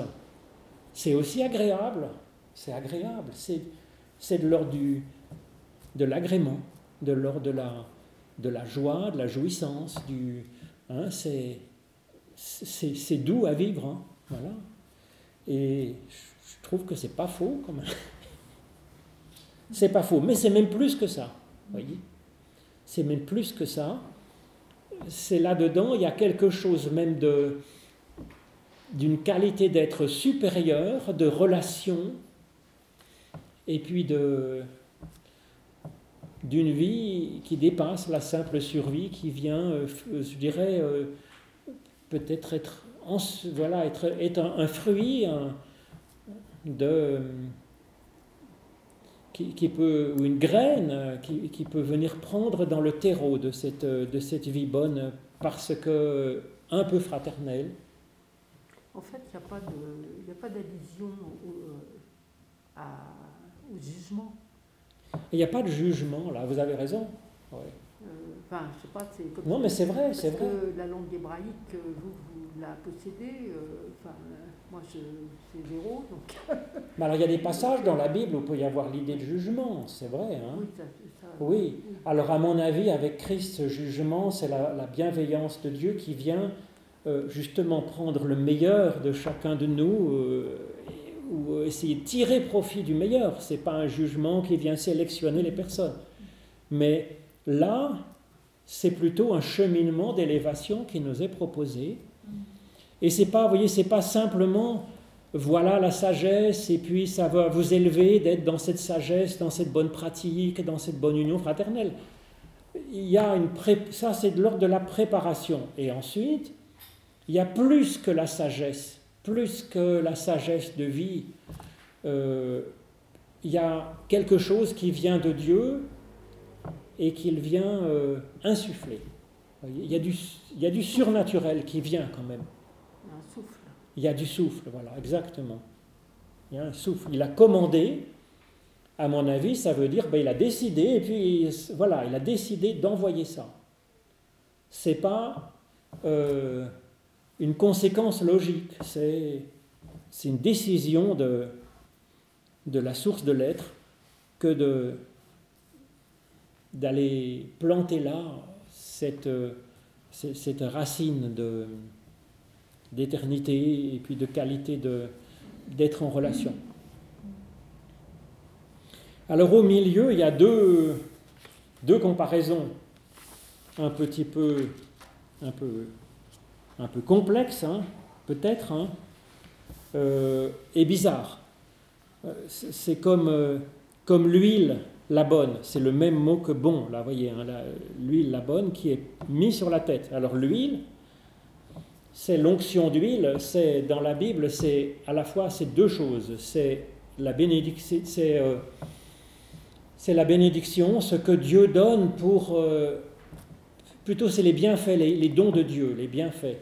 C'est aussi agréable. C'est agréable. C'est, de l'ordre de l'agrément, de l'ordre de la, de la joie, de la jouissance. Du, hein, c'est doux à vivre. hein, voilà. Et je trouve que c'est pas faux quand même. C'est pas faux, mais c'est même plus que ça. Voyez C'est même plus que ça. C'est là-dedans, il y a quelque chose même de d'une qualité d'être supérieur, de relation, et puis d'une vie qui dépasse la simple survie, qui vient, euh, f- je dirais, euh, peut-être être, voilà, un, fruit de ou une graine euh, qui, peut venir prendre dans le terreau de cette, euh, de cette vie bonne parce que un peu fraternelle. En fait, il n'y a pas d'allusion au, euh, au jugement. Il n'y a pas de jugement là, vous avez raison. Ouais. Euh, Enfin, je sais pas, c'est comme Non, mais c'est vrai, c'est vrai. que la langue hébraïque, euh, vous, vous la possédez. euh, Enfin, moi, je, c'est zéro, donc Mais alors il y a des passages dans la Bible où il peut y avoir l'idée de jugement, c'est vrai. hein. oui, ça, ça- Oui. Alors à mon avis, avec Christ, ce jugement, c'est la, la bienveillance de Dieu qui vient euh, justement prendre le meilleur de chacun de nous euh, ou essayer de tirer profit du meilleur. C'est pas un jugement qui vient sélectionner les personnes. Mais là, c'est plutôt un cheminement d'élévation qui nous est proposé. Et c'est pas, voyez, c'est pas simplement voilà la sagesse et puis ça va vous élever d'être dans cette sagesse, dans cette bonne pratique, dans cette bonne union fraternelle. Il y a une pré- ça c'est de l'ordre de la préparation. Et ensuite, il y a plus que la sagesse. plus que la sagesse de vie, euh, il y a quelque chose qui vient de Dieu et qu'il vient euh, insuffler. Il y, a du, il y a du surnaturel qui vient quand même. Un souffle. Il y a du souffle, voilà, exactement. Il y a un souffle. Il a commandé, à mon avis, ça veut dire, ben, il a décidé, et puis voilà, il a décidé d'envoyer ça. C'est pas euh, une conséquence logique, c'est une décision de, la source de l'être que d'aller planter là cette, racine d'éternité et puis de qualité d'être en relation. Alors au milieu, il y a deux, deux comparaisons un petit peu, un peu, un peu complexes, hein, peut-être, hein, euh, et bizarres. Euh, c'est comme, euh, comme l'huile, la bonne, c'est le même mot que bon, là, vous voyez, hein, l'huile, la bonne, qui est mise sur la tête. Alors l'huile, c'est l'onction d'huile, c'est dans la Bible, c'est à la fois c'est deux choses, c'est la bénédiction, c'est la bénédiction, ce que Dieu donne pour, plutôt c'est les bienfaits, les, dons de Dieu, les bienfaits,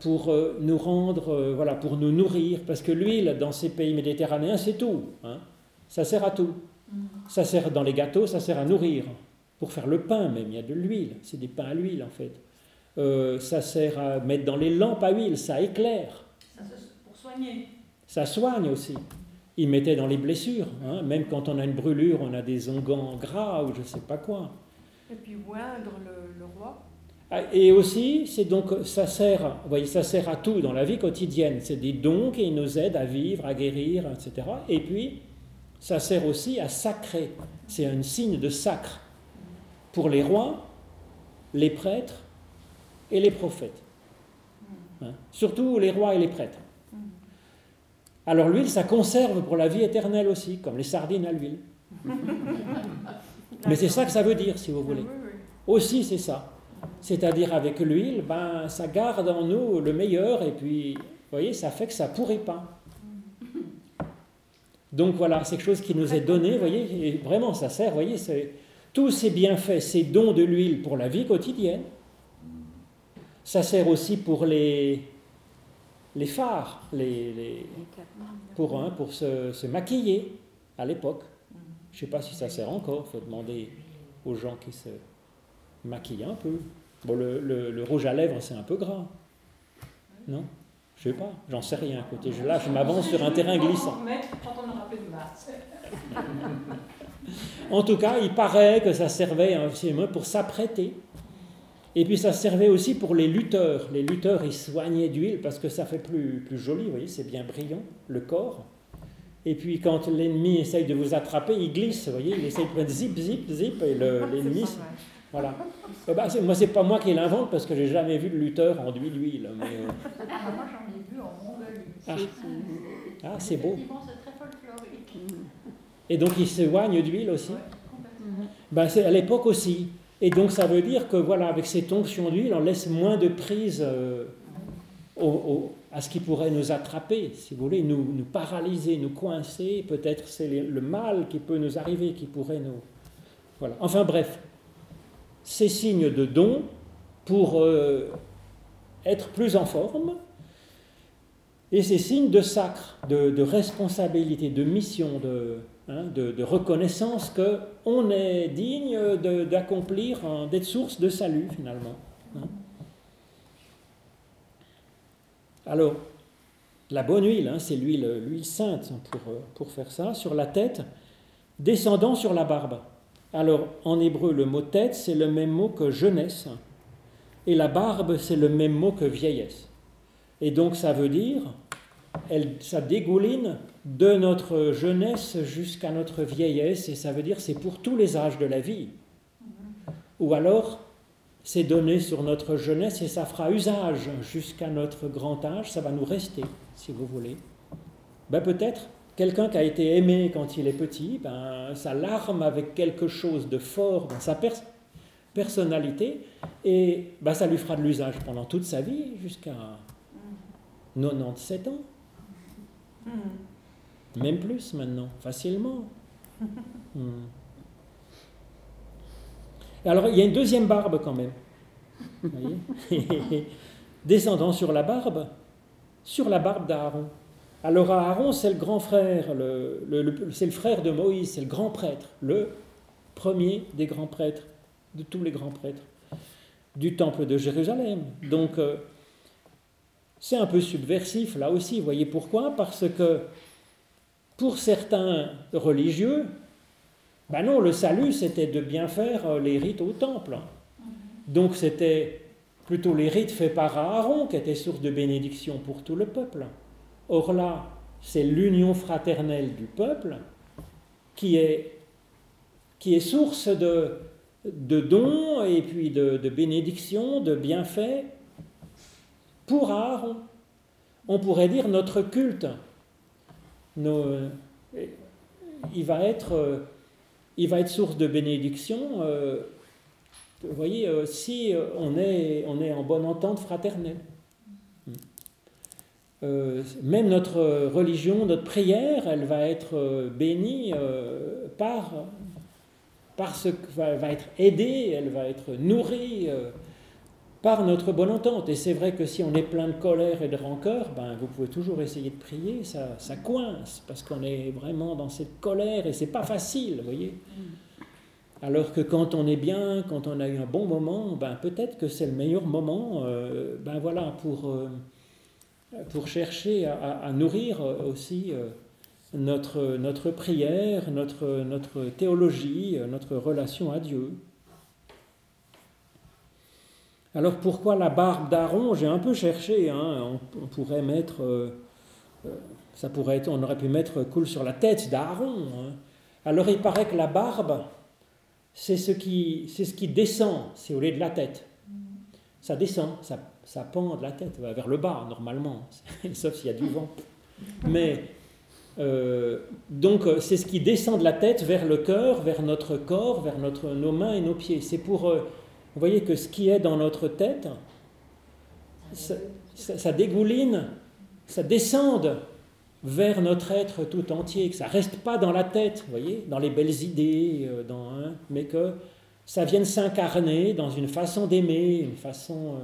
pour nous rendre, voilà, pour nous nourrir, parce que l'huile dans ces pays méditerranéens c'est tout, hein. ça sert à tout, ça sert dans les gâteaux, ça sert à nourrir, pour faire le pain même, il y a de l'huile, c'est des pains à l'huile en fait. Euh, ça sert à mettre dans les lampes à huile, ça éclaire. Ça, pour soigner. Ça soigne aussi. Ils mettaient dans les blessures, hein. même quand on a une brûlure, on a des onguents gras ou je ne sais pas quoi. Et puis oindre le, roi. Ah, et aussi, c'est donc ça sert, vous voyez, ça sert à tout dans la vie quotidienne. C'est des dons qui nous aident à vivre, à guérir, etc. Et puis, ça sert aussi à sacrer. C'est un signe de sacre pour les rois, les prêtres et les prophètes. Hein? Surtout les rois et les prêtres. Alors l'huile, ça conserve pour la vie éternelle aussi, comme les sardines à l'huile. Mais c'est ça que ça veut dire, si vous voulez. Aussi, c'est ça. C'est-à-dire avec l'huile, ben, ça garde en nous le meilleur et puis, vous voyez, ça fait que ça pourrit pas. Donc voilà, c'est quelque chose qui nous est donné, vous voyez, et vraiment ça sert, voyez, tous ces bienfaits, ces dons de l'huile pour la vie quotidienne, ça sert aussi pour les, les phares, hein, pour se, se, maquiller à l'époque. Je ne sais pas si ça sert encore, il faut demander aux gens qui se maquillent un peu. Bon, le, le, rouge à lèvres, c'est un peu gras. Non? Je ne sais pas, j'en sais rien. Côté, là, je m'avance sur un terrain glissant. En tout cas, il paraît que ça servait pour s'apprêter et puis ça servait aussi pour les lutteurs. Les lutteurs, ils soignaient d'huile parce que ça fait plus, plus joli, vous voyez, c'est bien brillant, le corps. Et puis quand l'ennemi essaye de vous attraper, il glisse, vous voyez, il essaye de prendre zip, zip, zip, et l'ennemi... Voilà. Eh ben, moi, c'est pas moi qui l'invente parce que j'ai jamais vu de lutteur en d'huile. Mais, euh. ah, moi, j'en ai vu en Mongolie. Ah, ah c'est beau. Et donc, il soigne d'huile aussi? Ben, C'est à l'époque aussi. Et donc ça veut dire que voilà, avec cette onction d'huile, on laisse moins de prise euh, à ce qui pourrait nous attraper, si vous voulez, nous, nous paralyser, nous coincer. Peut-être c'est le mal qui peut nous arriver, qui pourrait nous. Voilà. Enfin bref, ces signes de don pour euh, être plus en forme, et ces signes de sacre, de, responsabilité, de mission, de, Hein, reconnaissance qu'on est digne d'accomplir, d'être source de salut finalement. Hein. Alors, la bonne huile, hein, c'est l'huile, l'huile sainte pour, pour faire ça, sur la tête, descendant sur la barbe. Alors, en hébreu, le mot tête, c'est le même mot que jeunesse, et la barbe, c'est le même mot que vieillesse. Et donc, ça veut dire, elle, ça dégouline de notre jeunesse jusqu'à notre vieillesse, et ça veut dire c'est pour tous les âges de la vie. Ou alors, c'est donné sur notre jeunesse et ça fera usage jusqu'à notre grand âge, ça va nous rester, si vous voulez. Ben peut-être quelqu'un qui a été aimé quand il est petit, ben, ça l'arme avec quelque chose de fort dans sa personnalité, et ben, ça lui fera de l'usage pendant toute sa vie, jusqu'à 97 ans. Même plus maintenant, facilement. Hmm. Alors, il y a une deuxième barbe quand même. Vous voyez? Descendant sur la barbe, sur la barbe d'Aaron. Alors Aaron, c'est le grand frère, c'est le frère de Moïse, c'est le grand prêtre, le premier des grands prêtres, de tous les grands prêtres, du temple de Jérusalem. Donc, euh, c'est un peu subversif là aussi. Voyez pourquoi? Parce que pour certains religieux, ben non, le salut c'était de bien faire euh, les rites au temple. Donc c'était plutôt les rites faits par Aaron qui étaient source de bénédiction pour tout le peuple. Or là, c'est l'union fraternelle du peuple qui est, source de, dons et puis de, bénédictions, de bienfaits pour Aaron. On pourrait dire notre culte. Nos- il, va être, euh, il va être source de bénédiction. euh, vous voyez, euh, si euh, on est en bonne entente fraternelle. Euh, même notre religion, notre prière, elle va être euh, bénie euh, par, par ce va, va être aidée, elle va être nourrie euh, par notre bonne entente. Et c'est vrai que si on est plein de colère et de rancœur, ben, vous pouvez toujours essayer de prier, ça, ça coince, parce qu'on est vraiment dans cette colère et c'est pas facile, vous voyez. Alors que quand on est bien, quand on a eu un bon moment, ben, peut-être que c'est le meilleur moment euh, ben, voilà, pour, euh, pour chercher à, nourrir euh, aussi euh, notre, notre prière, notre, notre théologie, euh, notre relation à Dieu. Alors pourquoi la barbe d'Aaron? J'ai un peu cherché, hein, on, pourrait mettre, ça pourrait on aurait pu mettre coule sur la tête d'Aaron. hein. Alors il paraît que la barbe, c'est ce qui, c'est ce qui descend, c'est au lieu de la tête. Ça descend, ça, ça pend de la tête vers le bas normalement, sauf s'il y a du vent. Mais euh, donc euh, c'est ce qui descend de la tête vers le cœur, vers notre corps, vers nos mains et nos pieds. C'est pour, euh, vous voyez que ce qui est dans notre tête, ça, dégouline, ça descende vers notre être tout entier, que ça reste pas dans la tête, vous voyez, dans les belles idées, dans, hein, mais que ça vienne s'incarner dans une façon d'aimer, une façon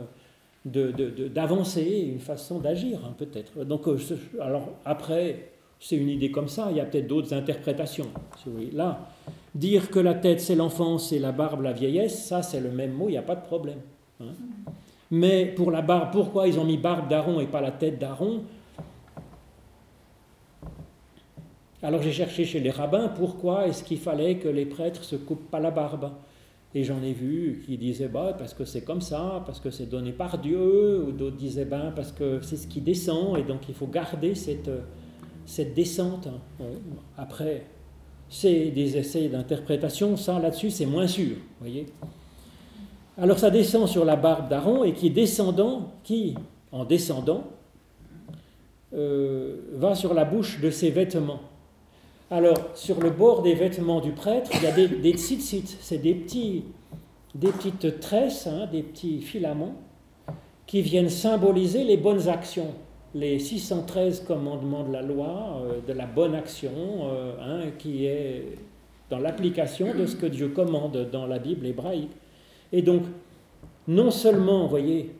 de- de- d'avancer, une façon d'agir, hein, peut-être. Donc, euh, alors après, c'est une idée comme ça, il y a peut-être d'autres interprétations. Là, dire que la tête c'est l'enfance et la barbe la vieillesse, ça c'est le même mot, il n'y a pas de problème. hein. Mais pour la barbe, pourquoi ils ont mis barbe d'Aaron et pas la tête d'Aaron? Alors j'ai cherché chez les rabbins pourquoi est-ce qu'il fallait que les prêtres se coupent pas la barbe? Et j'en ai vu qui disaient bah, parce que c'est comme ça, parce que c'est donné par Dieu, ou d'autres disaient ben, parce que c'est ce qui descend, et donc il faut garder cette, descente. hein. Après, c'est des essais d'interprétation, ça là-dessus c'est moins sûr, voyez. Alors ça descend sur la barbe d'Aaron et qui descendant, qui en descendant, euh, va sur la bouche de ses vêtements. Alors, sur le bord des vêtements du prêtre, il y a des, des c'est des, petits, des petites tresses, hein, des petits filaments, qui viennent symboliser les bonnes actions, les 613 commandements de la loi, euh, de la bonne action, euh, hein, qui est dans l'application de ce que Dieu commande dans la Bible hébraïque. Et donc, non seulement, vous voyez,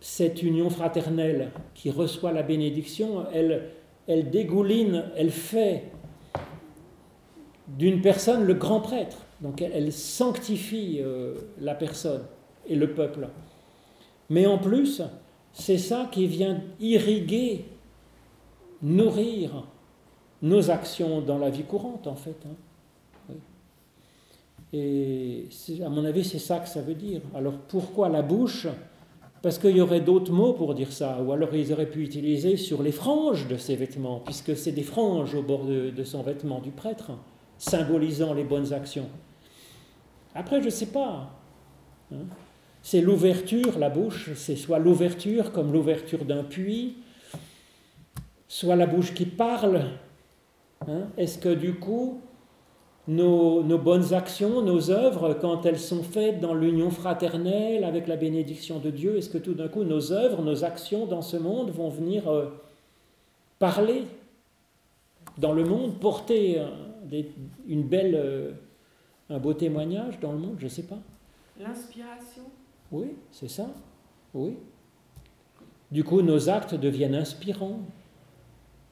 cette union fraternelle qui reçoit la bénédiction, elle, elle dégouline, elle fait d'une personne le grand prêtre. Donc elle, sanctifie euh, la personne et le peuple. Mais en plus, c'est ça qui vient irriguer, nourrir nos actions dans la vie courante, en fait. hein. Et à mon avis, c'est ça que ça veut dire. Alors pourquoi la bouche parce qu'il y aurait d'autres mots pour dire ça, ou alors ils auraient pu utiliser sur les franges de ses vêtements, puisque c'est des franges au bord de, son vêtement du prêtre, symbolisant les bonnes actions. Après, je ne sais pas. hein. C'est l'ouverture, la bouche, c'est soit l'ouverture comme l'ouverture d'un puits, soit la bouche qui parle. hein. Est-ce que du coup, nos, nos bonnes actions, nos œuvres, quand elles sont faites dans l'union fraternelle avec la bénédiction de Dieu, est-ce que tout d'un coup nos œuvres, nos actions dans ce monde vont venir euh, parler dans le monde, porter euh, des- une belle, euh, un beau témoignage dans le monde? Je ne sais pas. L'inspiration. Oui, c'est ça. Oui. Du coup, nos actes deviennent inspirants.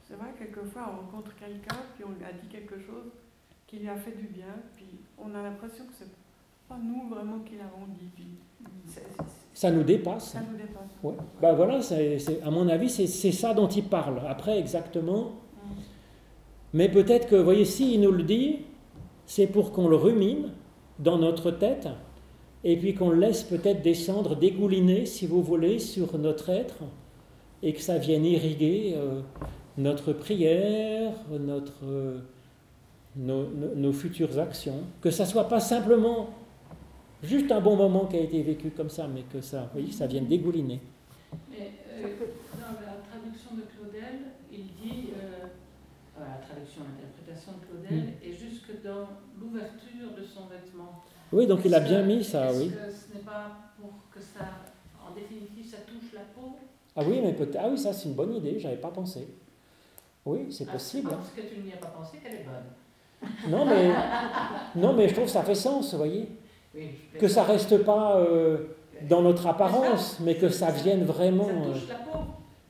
C'est vrai, quelquefois, on rencontre quelqu'un, puis on lui a dit quelque chose qui lui a fait du bien, puis on a l'impression que c'est pas nous vraiment qui l'avons dit. Puis Ça nous dépasse. ça nous dépasse. Ouais. Ben voilà, c'est, à mon avis, c'est, c'est ça dont il parle. Après, exactement. Mm. Mais peut-être que, vous voyez, s'il nous le dit, c'est pour qu'on le rumine dans notre tête, et puis qu'on le laisse peut-être descendre, dégouliner, si vous voulez, sur notre être, et que ça vienne irriguer euh, notre prière, notre, euh, nos, nos- nos futures actions. Que ça soit pas simplement juste un bon moment qui a été vécu comme ça, mais que ça, vous voyez, ça vienne dégouliner. Mais euh, dans la traduction de Claudel, il dit, euh, la traduction, l'interprétation de Claudel, Mm. et jusque dans l'ouverture de son vêtement. Oui, donc il a bien mis ça, oui. que ce n'est pas pour que ça, en définitive, ça touche la peau? Ah oui, mais peut-être. Ah oui, ça c'est une bonne idée, j'avais pas pensé. Oui, c'est Ah, possible. Parce que tu n'y as pas pensé qu'elle est bonne. Non, mais non, mais je trouve que ça fait sens, vous voyez, Oui, que ça reste pas euh, dans notre apparence, mais que ça vienne vraiment, Ça euh, touche la peau.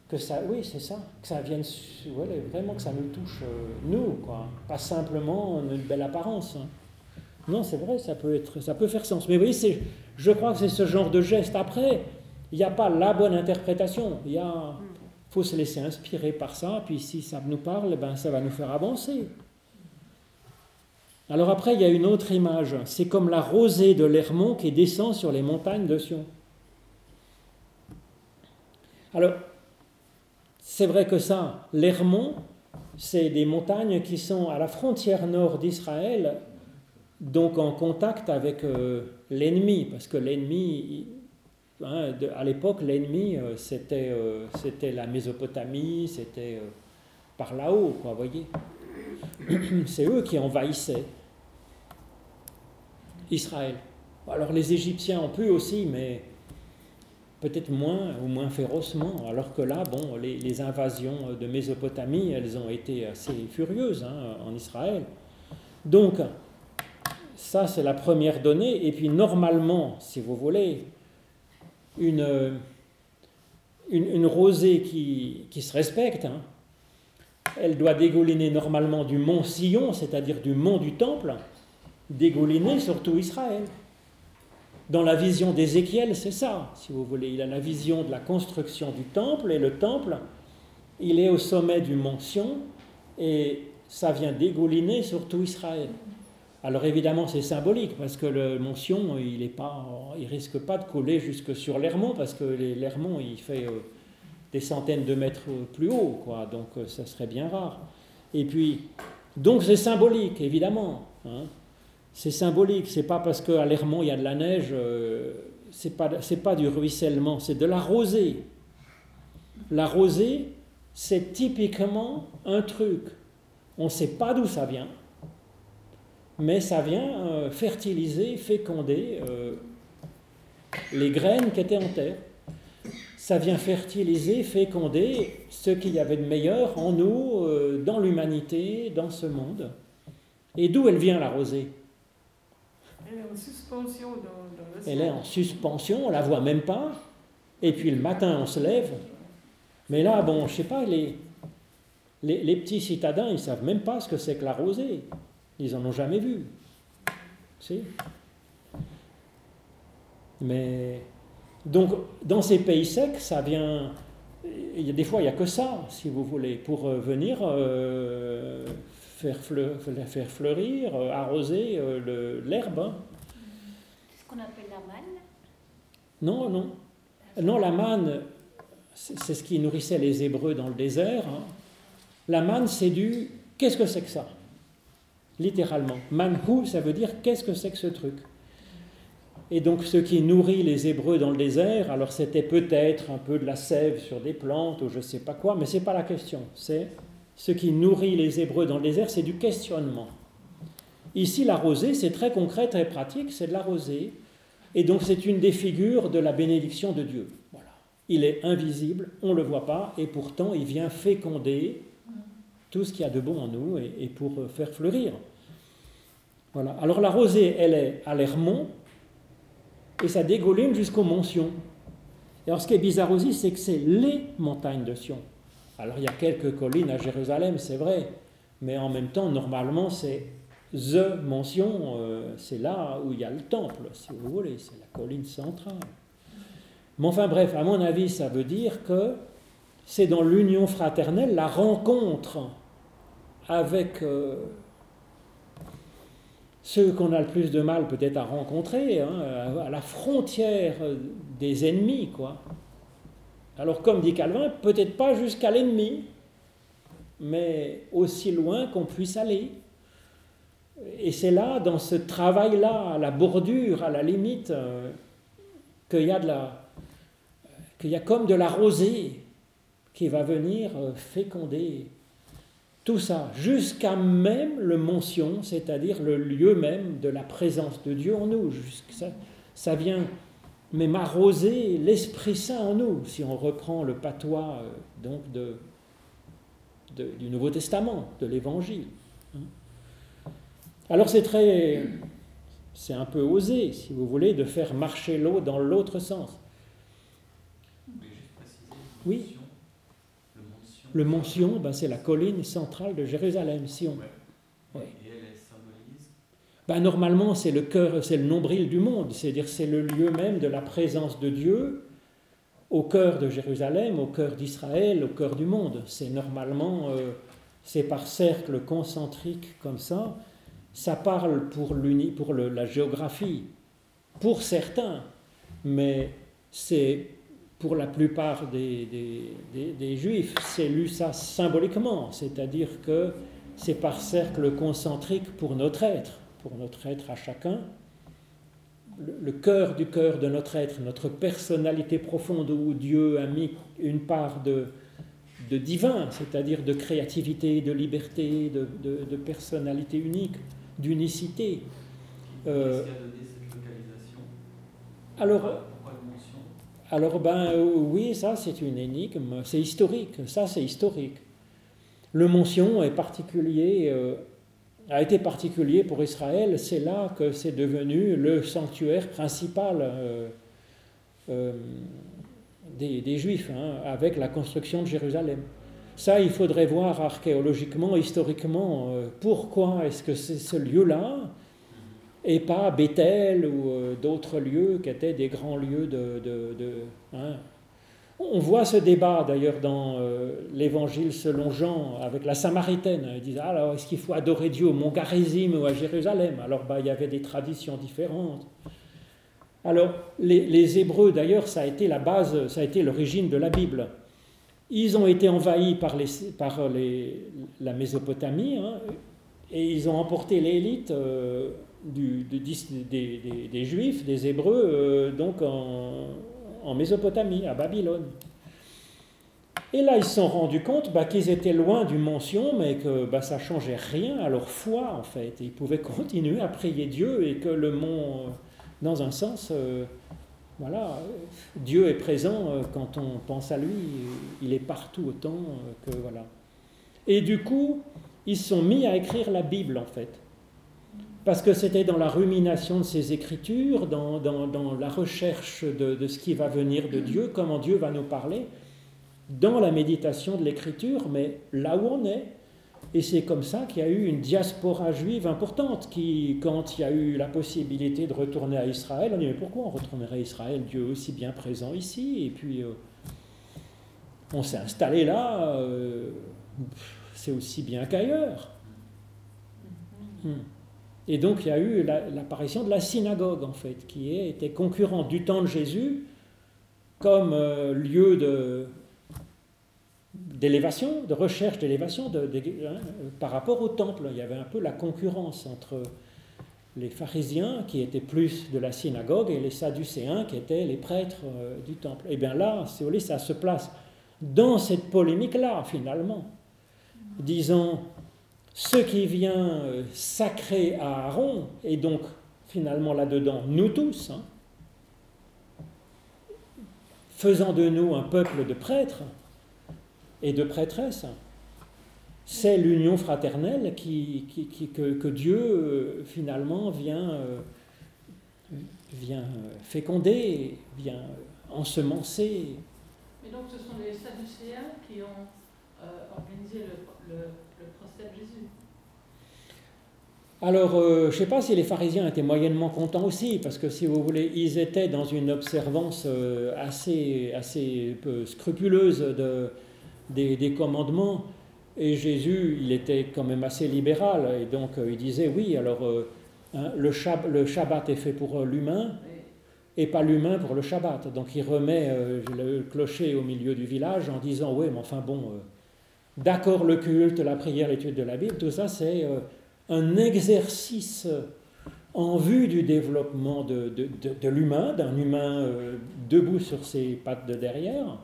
que ça, oui, c'est ça, que ça vienne, voilà, vraiment que ça nous touche euh, nous, quoi, pas simplement une belle apparence. hein. Non, c'est vrai, ça peut être, ça peut faire sens. Mais vous voyez, c'est, je crois que c'est ce genre de geste. Après, il n'y a pas la bonne interprétation. Il y a, faut se laisser inspirer par ça, puis si ça nous parle, ben, ça va nous faire avancer. Alors après, il y a une autre image. C'est comme la rosée de l'Hermont qui descend sur les montagnes de Sion. Alors, c'est vrai que ça, l'Hermont, c'est des montagnes qui sont à la frontière nord d'Israël, donc en contact avec euh, l'ennemi, parce que l'ennemi, hein, à l'époque, l'ennemi, euh, c'était euh, c'était la Mésopotamie, c'était par là-haut, quoi, vous voyez. C'est eux qui envahissaient Israël. Alors les Égyptiens ont pu aussi, mais peut-être moins ou moins férocement, alors que là, bon, les, invasions de Mésopotamie, elles ont été assez furieuses hein, en Israël. Donc, ça, c'est la première donnée. Et puis, normalement, si vous voulez, une, une, une rosée qui, qui se respecte, hein, elle doit dégouliner normalement du mont Sion, c'est-à-dire du mont du Temple, dégouliner sur tout Israël. Dans la vision d'Ézéchiel, c'est ça, si vous voulez. Il a la vision de la construction du temple, et le temple, il est au sommet du mont Sion, et ça vient dégouliner sur tout Israël. Alors évidemment, c'est symbolique, parce que le mont Sion, il pas, il risque pas de couler jusque sur l'Hermont, parce que l'Hermont, il fait euh, des centaines de mètres plus haut, quoi, donc euh, ça serait bien rare. Et puis, donc c'est symbolique, évidemment. hein. C'est symbolique, c'est pas parce qu'à l'Hermont il y a de la neige, euh, c'est pas, du ruissellement, c'est de la rosée. La rosée, c'est typiquement un truc. On ne sait pas d'où ça vient, mais ça vient euh, fertiliser, féconder euh, les graines qui étaient en terre. Ça vient fertiliser, féconder ce qu'il y avait de meilleur en nous, dans l'humanité, dans ce monde. Et d'où elle vient la rosée? Elle est en suspension dans, dans le Elle ciel. est en suspension, on la voit même pas. Et puis le matin, on se lève. Mais là, bon, je sais pas, les, les, les petits citadins, ils savent même pas ce que c'est que la rosée. Ils en ont jamais vu. Si Mais donc, dans ces pays secs, ça vient. Il y a des fois, il n'y a que ça, si vous voulez, pour euh, venir euh, faire, fleur- faire fleurir, euh, arroser euh, l'herbe. hein. Ce qu'on appelle la manne. Non, non. Non, la manne, c'est c'est ce qui nourrissait les Hébreux dans le désert. hein. La manne, c'est du. Qu'est-ce que c'est que ça? Littéralement. Manhu, ça veut dire qu'est-ce que c'est que ce truc? Et donc, ce qui nourrit les Hébreux dans le désert, alors c'était peut-être un peu de la sève sur des plantes ou je ne sais pas quoi, mais ce n'est pas la question. C'est ce qui nourrit les Hébreux dans le désert, c'est du questionnement. Ici, la rosée, c'est très concret, très pratique, c'est de la rosée. Et donc, c'est une des figures de la bénédiction de Dieu. Il est invisible, on ne le voit pas, et pourtant, il vient féconder tout ce qu'il y a de bon en nous et, pour faire fleurir. Voilà. Alors, la rosée, elle est à l'Hermont, et ça dégouline jusqu'au Mont Sion. Et alors, ce qui est bizarre aussi, c'est que c'est les montagnes de Sion. Alors, il y a quelques collines à Jérusalem, c'est vrai, mais en même temps, normalement, c'est The mention, euh, c'est là où il y a le temple, si vous voulez, c'est la colline centrale. Mais enfin bref, à mon avis, ça veut dire que c'est dans l'union fraternelle, la rencontre avec euh, ceux qu'on a le plus de mal peut-être à rencontrer, hein, à la frontière des ennemis, quoi. Alors comme dit Calvin, peut-être pas jusqu'à l'ennemi, mais aussi loin qu'on puisse aller. Et c'est là, dans ce travail-là, à la bordure, à la limite, euh, qu'il y a comme de la rosée qui va venir euh, féconder tout ça, jusqu'à même le mention, c'est-à-dire le lieu même de la présence de Dieu en nous. Ça vient même arroser l'Esprit Saint en nous, si on reprend le patois euh, donc de, du Nouveau Testament, de l'Évangile. Alors c'est très, c'est un peu osé, si vous voulez, de faire marcher l'eau dans l'autre sens. oui. Le mont Sion, ben, c'est la colline centrale de Jérusalem, Sion. Elle symbolise ben, Normalement, c'est le cœur, c'est le nombril du monde, c'est-à-dire c'est le lieu même de la présence de Dieu au cœur de Jérusalem, au cœur d'Israël, au cœur du monde. C'est normalement, euh, c'est par cercle concentrique comme ça. Ça parle pour, pour la géographie, pour certains, mais c'est pour la plupart des, des, juifs, c'est lu ça symboliquement, c'est-à-dire que c'est par cercle concentrique pour notre être, pour notre être à chacun, le, cœur du cœur de notre être, notre personnalité profonde où Dieu a mis une part de, de divin, c'est-à-dire de créativité, de liberté, de, de personnalité unique d'unicité. Euh, Alors, alors ben euh, oui, ça c'est une énigme, c'est historique, ça c'est historique. Le mention est particulier, euh, a été particulier pour Israël, c'est là que c'est devenu le sanctuaire principal des, des, Juifs, hein, avec la construction de Jérusalem. Ça, il faudrait voir archéologiquement, historiquement, euh, pourquoi est-ce que c'est ce lieu-là et pas Bethel ou euh, d'autres lieux qui étaient des grands lieux de... Hein. On voit ce débat d'ailleurs dans euh, l'évangile selon Jean avec la Samaritaine. Ils disent alors est-ce qu'il faut adorer Dieu au Mont Garizim ou à Jérusalem? Alors bah, il y avait des traditions différentes. Alors les, Hébreux d'ailleurs ça a été la base, ça a été l'origine de la Bible. Ils ont été envahis par, les, par les, la Mésopotamie hein, et ils ont emporté l'élite euh, des, Juifs, des Hébreux, euh, donc en, en, Mésopotamie, à Babylone. Et là, ils se sont rendus compte bah, qu'ils étaient loin du mention, mais que bah, ça changeait rien à leur foi, en fait. ils pouvaient continuer à prier Dieu et que le mont, dans un sens, euh, voilà, Dieu est présent euh, quand on pense à lui, il est partout autant euh, que voilà. Et du coup, ils se sont mis à écrire la Bible en fait. Parce que c'était dans la rumination de ces écritures, dans, la recherche de, de, ce qui va venir de Dieu, comment Dieu va nous parler, dans la méditation de l'écriture, mais là où on est, et c'est comme ça qu'il y a eu une diaspora juive importante qui, quand il y a eu la possibilité de retourner à Israël, on dit mais pourquoi on retournerait à Israël? Dieu aussi bien présent ici. Et puis euh, on s'est installé là, euh, c'est aussi bien qu'ailleurs. Hmm. Et donc il y a eu l'apparition de la synagogue en fait, qui était concurrente du temps de Jésus comme euh, lieu d'élévation, de recherche d'élévation hein, par rapport au temple. Il y avait un peu la concurrence entre les pharisiens, qui étaient plus de la synagogue, et les sadducéens, qui étaient les prêtres euh, du temple. Et bien là, si vous voulez, ça se place dans cette polémique-là, finalement. Disons, ce qui vient euh, sacré à Aaron, et donc finalement là-dedans, nous tous, hein, faisant de nous un peuple de prêtres et de prêtresses, c'est l'union fraternelle que, Dieu euh, finalement vient, euh, féconder, vient ensemencer. Mais donc ce sont les qui ont organisé le Alors, euh, je ne sais pas si les pharisiens étaient moyennement contents aussi, parce que si vous voulez, ils étaient dans une observance euh, assez, assez peu scrupuleuse de, des, commandements, et Jésus, il était quand même assez libéral, et donc euh, il disait, oui, alors hein, le, le, Shabbat est fait pour l'humain, et pas l'humain pour le Shabbat. Donc il remet le clocher au milieu du village en disant, oui, mais enfin bon D'accord, le culte, la prière, l'étude de la Bible, tout ça, c'est euh, un exercice en vue du développement de, l'humain, d'un humain euh, debout sur ses pattes de derrière,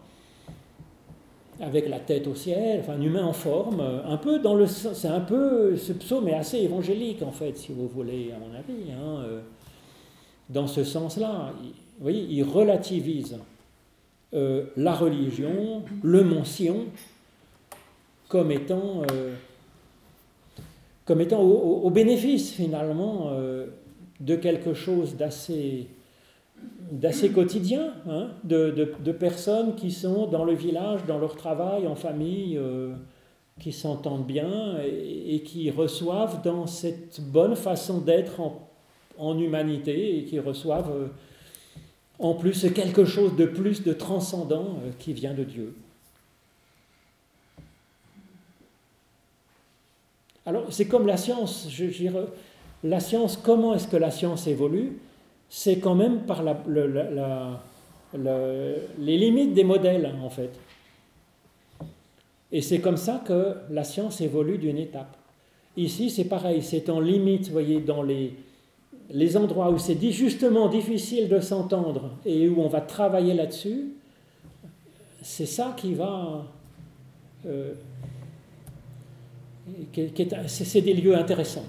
avec la tête au ciel, enfin un humain en forme, un peu dans le c'est un peu ce psaume est assez évangélique en fait, si vous voulez, à mon avis, hein, euh, dans ce sens-là. Vous voyez, il relativise la religion, le mention, comme étant, euh, comme étant au, bénéfice finalement euh, de quelque chose d'assez d'assez quotidien, hein, de, de, personnes qui sont dans le village, dans leur travail, en famille, euh, qui s'entendent bien et, qui reçoivent dans cette bonne façon d'être en, en, humanité et qui reçoivent en plus quelque chose de plus de transcendant qui vient de Dieu. Alors, c'est comme la science. Je, la science, comment est-ce que la science évolue C'est quand même par les limites des modèles, en fait. Et c'est comme ça que la science évolue d'une étape. Ici, c'est pareil, c'est en limite, voyez, dans les, les endroits où c'est justement difficile de s'entendre et où on va travailler là-dessus, c'est ça qui va euh, c'est des lieux intéressants.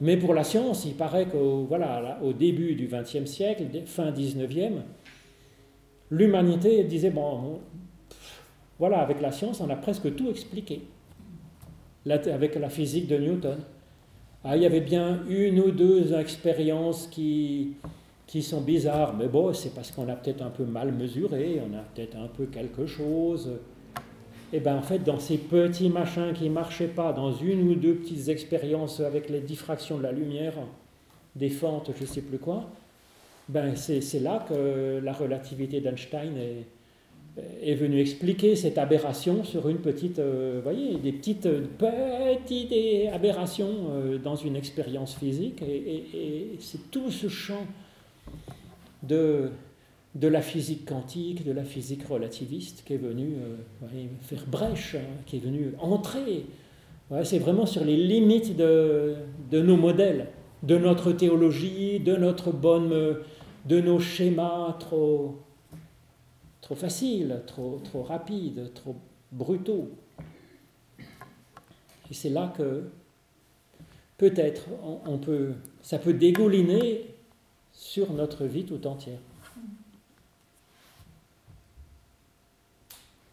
Mais pour la science, il paraît qu'au voilà, au début du XXe siècle, fin XIXe, l'humanité disait, bon, voilà, avec la science, on a presque tout expliqué, avec la physique de Newton. Ah, il y avait bien une ou deux expériences qui, qui sont bizarres, mais bon, c'est parce qu'on a peut-être un peu mal mesuré, on a peut-être un peu quelque chose et eh bien en fait, dans ces petits machins qui ne marchaient pas, dans une ou deux petites expériences avec les diffractions de la lumière, des fentes, je ne sais plus quoi, ben c'est là que la relativité d'Einstein est, est venue expliquer cette aberration sur une petite, euh, voyez, des petites, petites aberrations euh, dans une expérience physique. et c'est tout ce champ de, de la physique quantique, de la physique relativiste qui est venue euh, faire brèche, hein, qui est venue entrer. c'est vraiment sur les limites de, nos modèles, de notre théologie, de notre bonne, de nos schémas trop, trop faciles, trop, trop rapides, trop brutaux. Et c'est là que peut-être on peut, ça peut dégouliner sur notre vie tout entière.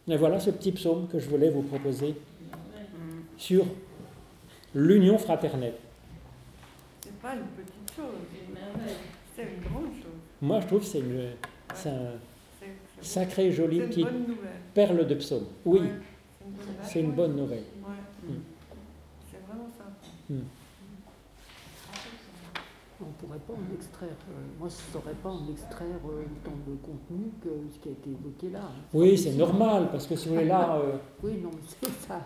Et voilà ce petit psaume que je voulais vous proposer sur l'union fraternelle. C'est pas une petite chose, c'est une grande chose. Moi, je trouve que c'est un sacré joli petit perle de psaume. Oui, c'est une bonne nouvelle. Mm. C'est vraiment. Mm on ne pourrait pas en extraire. Euh, moi, je ne saurais pas en extraire euh, autant de contenu que ce qui a été évoqué là. Oui, c'est normal, parce que si vous voulez, là. Euh, oui, non, c'est ça.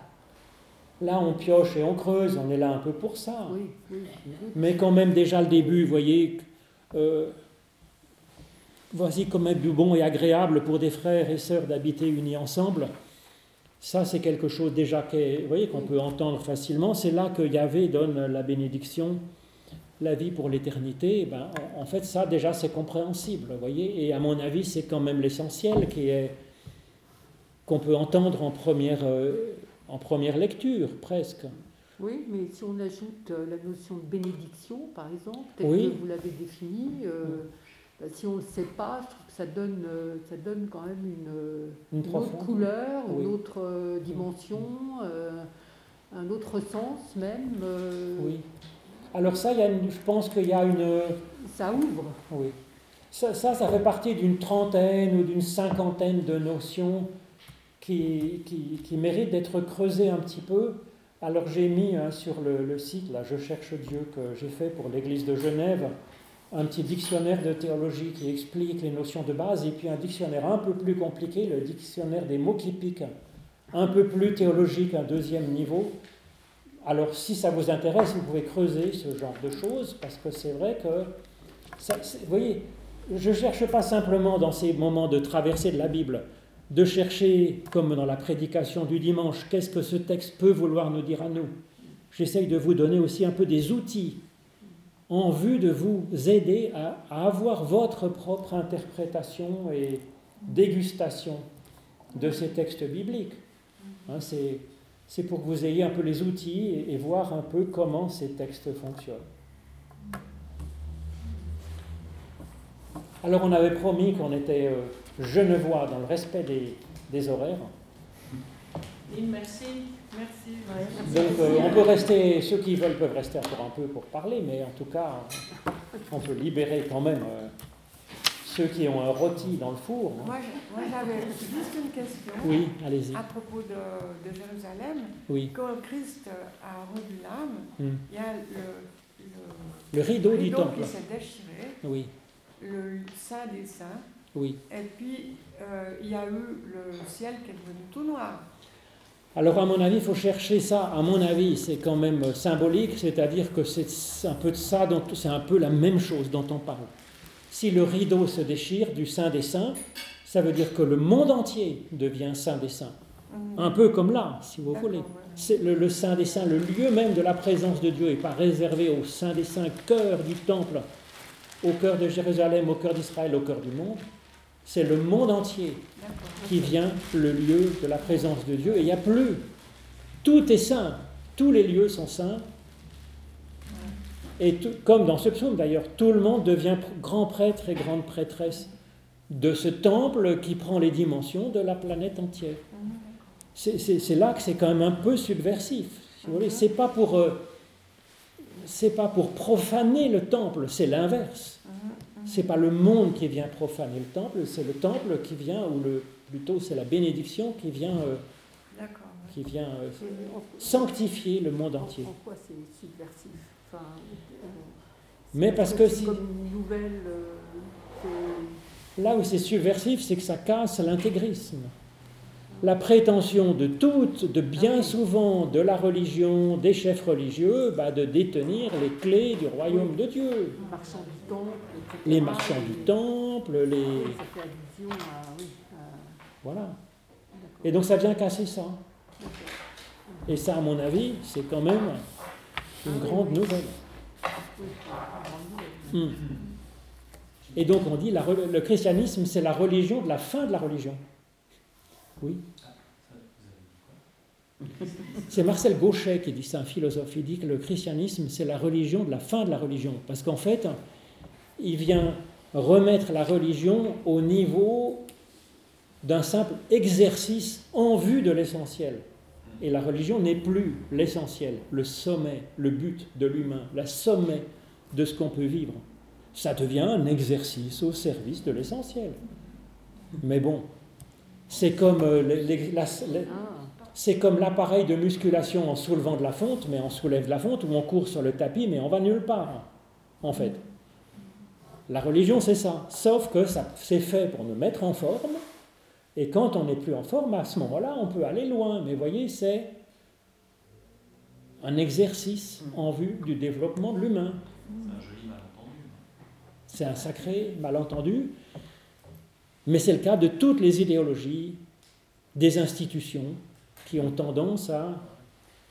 Là, on pioche et on creuse, on est là un peu pour ça. Oui, oui, mais quand même, déjà le début, vous voyez, voici comme être du bon et agréable pour des frères et sœurs d'habiter unis ensemble. Ça, c'est quelque chose déjà qu'on peut entendre facilement. C'est là que Yahvé donne la bénédiction la vie pour l'éternité, eh ben, en fait, ça déjà c'est compréhensible, vous voyez, et à mon avis, c'est quand même l'essentiel qui est qu'on peut entendre en première, euh, en première lecture, presque. Oui, mais si on ajoute euh, la notion de bénédiction, par exemple, telle Oui. que vous l'avez définie, euh, bah, si on ne le sait pas, je trouve que ça donne, ça donne quand même une, Une une autre couleur, Oui. une autre dimension, euh, un autre sens même. Oui. Alors ça, il y a une- je pense qu'il y a une... Ça ouvre. Oui. Ça, ça, ça fait partie d'une trentaine ou d'une cinquantaine de notions qui, qui, qui méritent d'être creusées un petit peu. Alors j'ai mis hein, sur le, le site, là, Je cherche Dieu, que j'ai fait pour l'Église de Genève, un petit dictionnaire de théologie qui explique les notions de base, et puis un dictionnaire un peu plus compliqué, le dictionnaire des mots qui piquent, un peu plus théologique, un deuxième niveau. Alors si ça vous intéresse, vous pouvez creuser ce genre de choses, parce que c'est vrai que vous voyez, je ne cherche pas simplement dans ces moments de traversée de la Bible de chercher, comme dans la prédication du dimanche, qu'est-ce que ce texte peut vouloir nous dire à nous. J'essaye de vous donner aussi un peu des outils en vue de vous aider à, à avoir votre propre interprétation et dégustation de ces textes bibliques. Hein, c'est, c'est pour que vous ayez un peu les outils et- et voir un peu comment ces textes fonctionnent. Alors on avait promis qu'on était euh, genevois dans le respect des, des horaires. Merci. Merci. Donc euh, on peut rester, ceux qui veulent peuvent rester encore un peu pour parler, mais en tout cas on peut libérer quand même euh, ceux qui ont un rôti dans le four. hein. Moi, j'avais juste une question Oui, allez-y. à propos de, de Jérusalem. Oui. Quand Christ a rendu l'âme, Hmm. il y a le, le Le rideau du temple. qui s'est déchiré, Oui, le Saint des Saints, oui. et puis euh, il y a eu le ciel qui est devenu tout noir. Alors à mon avis, il faut chercher ça. À mon avis, c'est quand même symbolique, c'est-à-dire que c'est un peu de ça, c'est un peu la même chose dont on parle. Si le rideau se déchire du Saint des Saints, ça veut dire que le monde entier devient Saint des Saints. Mhm. Un peu comme là, si vous voulez. C'est le, le Saint des Saints, le lieu même de la présence de Dieu n'est pas réservé au Saint des Saints, cœur du temple, au cœur de Jérusalem, au cœur d'Israël, au cœur du monde. C'est le monde entier qui vient le lieu de la présence de Dieu. Et il n'y a plus. Tout est saint. Tous les lieux sont saints. Et tout- comme dans ce psaume d'ailleurs, tout le monde devient grand prêtre et grande prêtresse de ce temple qui prend les dimensions de la planète entière. C'est- là que c'est quand même un peu subversif. Si vous voulez, c'est pas pour euh, c'est pas pour profaner le temple, c'est l'inverse. C'est pas le monde qui vient profaner le temple, c'est le temple qui vient, ou le, plutôt c'est la bénédiction qui vient, euh, qui vient euh, sanctifier le monde En, entier. en quoi c'est subversif? Enfin, euh, Mais parce que si- comme une nouvelle. euh, Là où c'est subversif, c'est que ça casse l'intégrisme. La prétention de toutes, de bien souvent de la religion, des chefs religieux, bah, de détenir les clés du royaume de Dieu. les marchands du temple, etc. Les marchands du temple, les... Oui, ça fait allusion à. Oui, à- Voilà. Et donc ça vient casser ça. Et ça, à mon avis, c'est quand même une grande nouvelle. Hmm. Et donc on dit la le christianisme, c'est la religion de la fin de la religion. Oui. C'est Marcel Gauchet qui dit ça, un philosophe. Il dit que le christianisme, c'est la religion de la fin de la religion. Parce qu'en fait, il vient remettre la religion au niveau d'un simple exercice en vue de l'essentiel. Et la religion n'est plus l'essentiel, le sommet, le but de l'humain, le sommet de ce qu'on peut vivre. Ça devient un exercice au service de l'essentiel. Mais bon, c'est comme euh, la- la- l'appareil de musculation en soulevant de la fonte, mais on soulève de la fonte, ou on court sur le tapis, mais on va nulle part, en fait. La religion, c'est ça. Sauf que ça, c'est fait pour nous mettre en forme, et quand on n'est plus en forme, à ce moment-là, on peut aller loin. Mais voyez, c'est un exercice en vue du développement de l'humain. C'est un joli malentendu. C'est un sacré malentendu, mais c'est le cas de toutes les idéologies, des institutions qui ont tendance à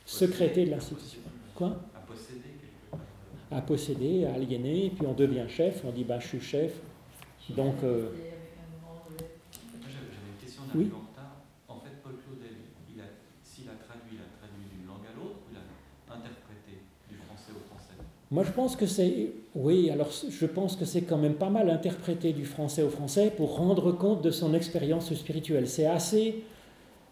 secréter de l'institution. Quoi? À posséder quelque. À posséder, à aliéner, puis on devient chef, on dit bah je suis chef. Donc euh, oui. en fait, Paul Claudel, s'il a traduit, il a traduit d'une langue à l'autre, ou il a interprété du français au français? Moi, je pense que c'est. Oui, alors je pense que c'est quand même pas mal interprété du français au français pour rendre compte de son expérience spirituelle. C'est assez.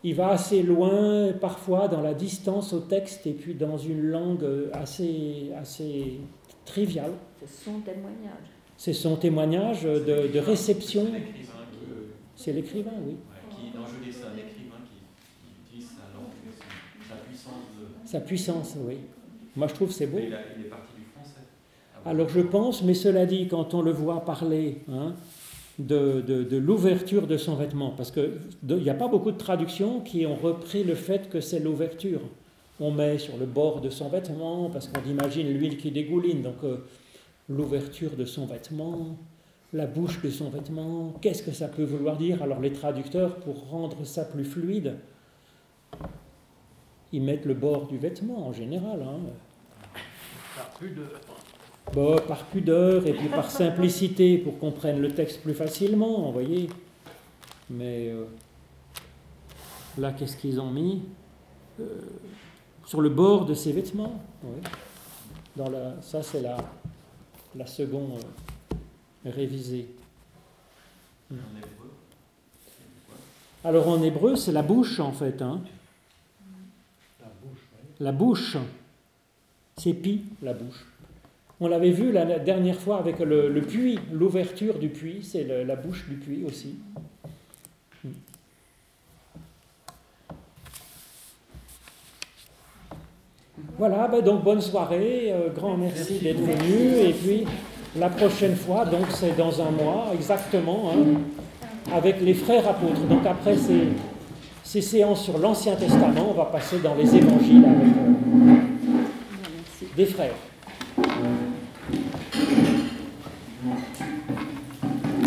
Il va assez loin, parfois, dans la distance au texte et puis dans une langue euh, assez, assez triviale. C'est son témoignage. C'est son témoignage de réception. C'est l'écrivain, euh, oui qui c'est un écrivain qui, qui utilise sa langue, sa puissance de. Sa puissance, oui. Moi, je trouve que c'est beau. Il, a- il est parti du français. Ah. Alors je pense, mais cela dit, quand on le voit parler hein, de, de- de l'ouverture de son vêtement, parce qu'il n'y a pas beaucoup de traductions qui ont repris le fait que c'est l'ouverture. On met sur le bord de son vêtement, parce qu'on imagine l'huile qui dégouline, donc euh, l'ouverture de son vêtement, la bouche de son vêtement, qu'est-ce que ça peut vouloir dire? Alors les traducteurs, pour rendre ça plus fluide, ils mettent le bord du vêtement en général. hein. Bon, par pudeur et puis par simplicité pour qu'on prenne le texte plus facilement, vous voyez. Mais euh, là, qu'est-ce qu'ils ont mis? Euh, Sur le bord de ses vêtements. oui. Dans la, ça, c'est la, la seconde euh, quoi? Alors en hébreu, c'est la bouche en fait. hein. La bouche, oui. La bouche. C'est pi, la bouche. On l'avait vu la dernière fois avec le, le puits, l'ouverture du puits, c'est la bouche du puits aussi. Voilà, ben donc bonne soirée, euh, grand merci d'être venu. Et puis la prochaine fois, donc c'est dans un mois exactement, hein, avec les frères apôtres. Donc après ces, ces séances sur l'Ancien Testament, on va passer dans les évangiles avec euh, des frères.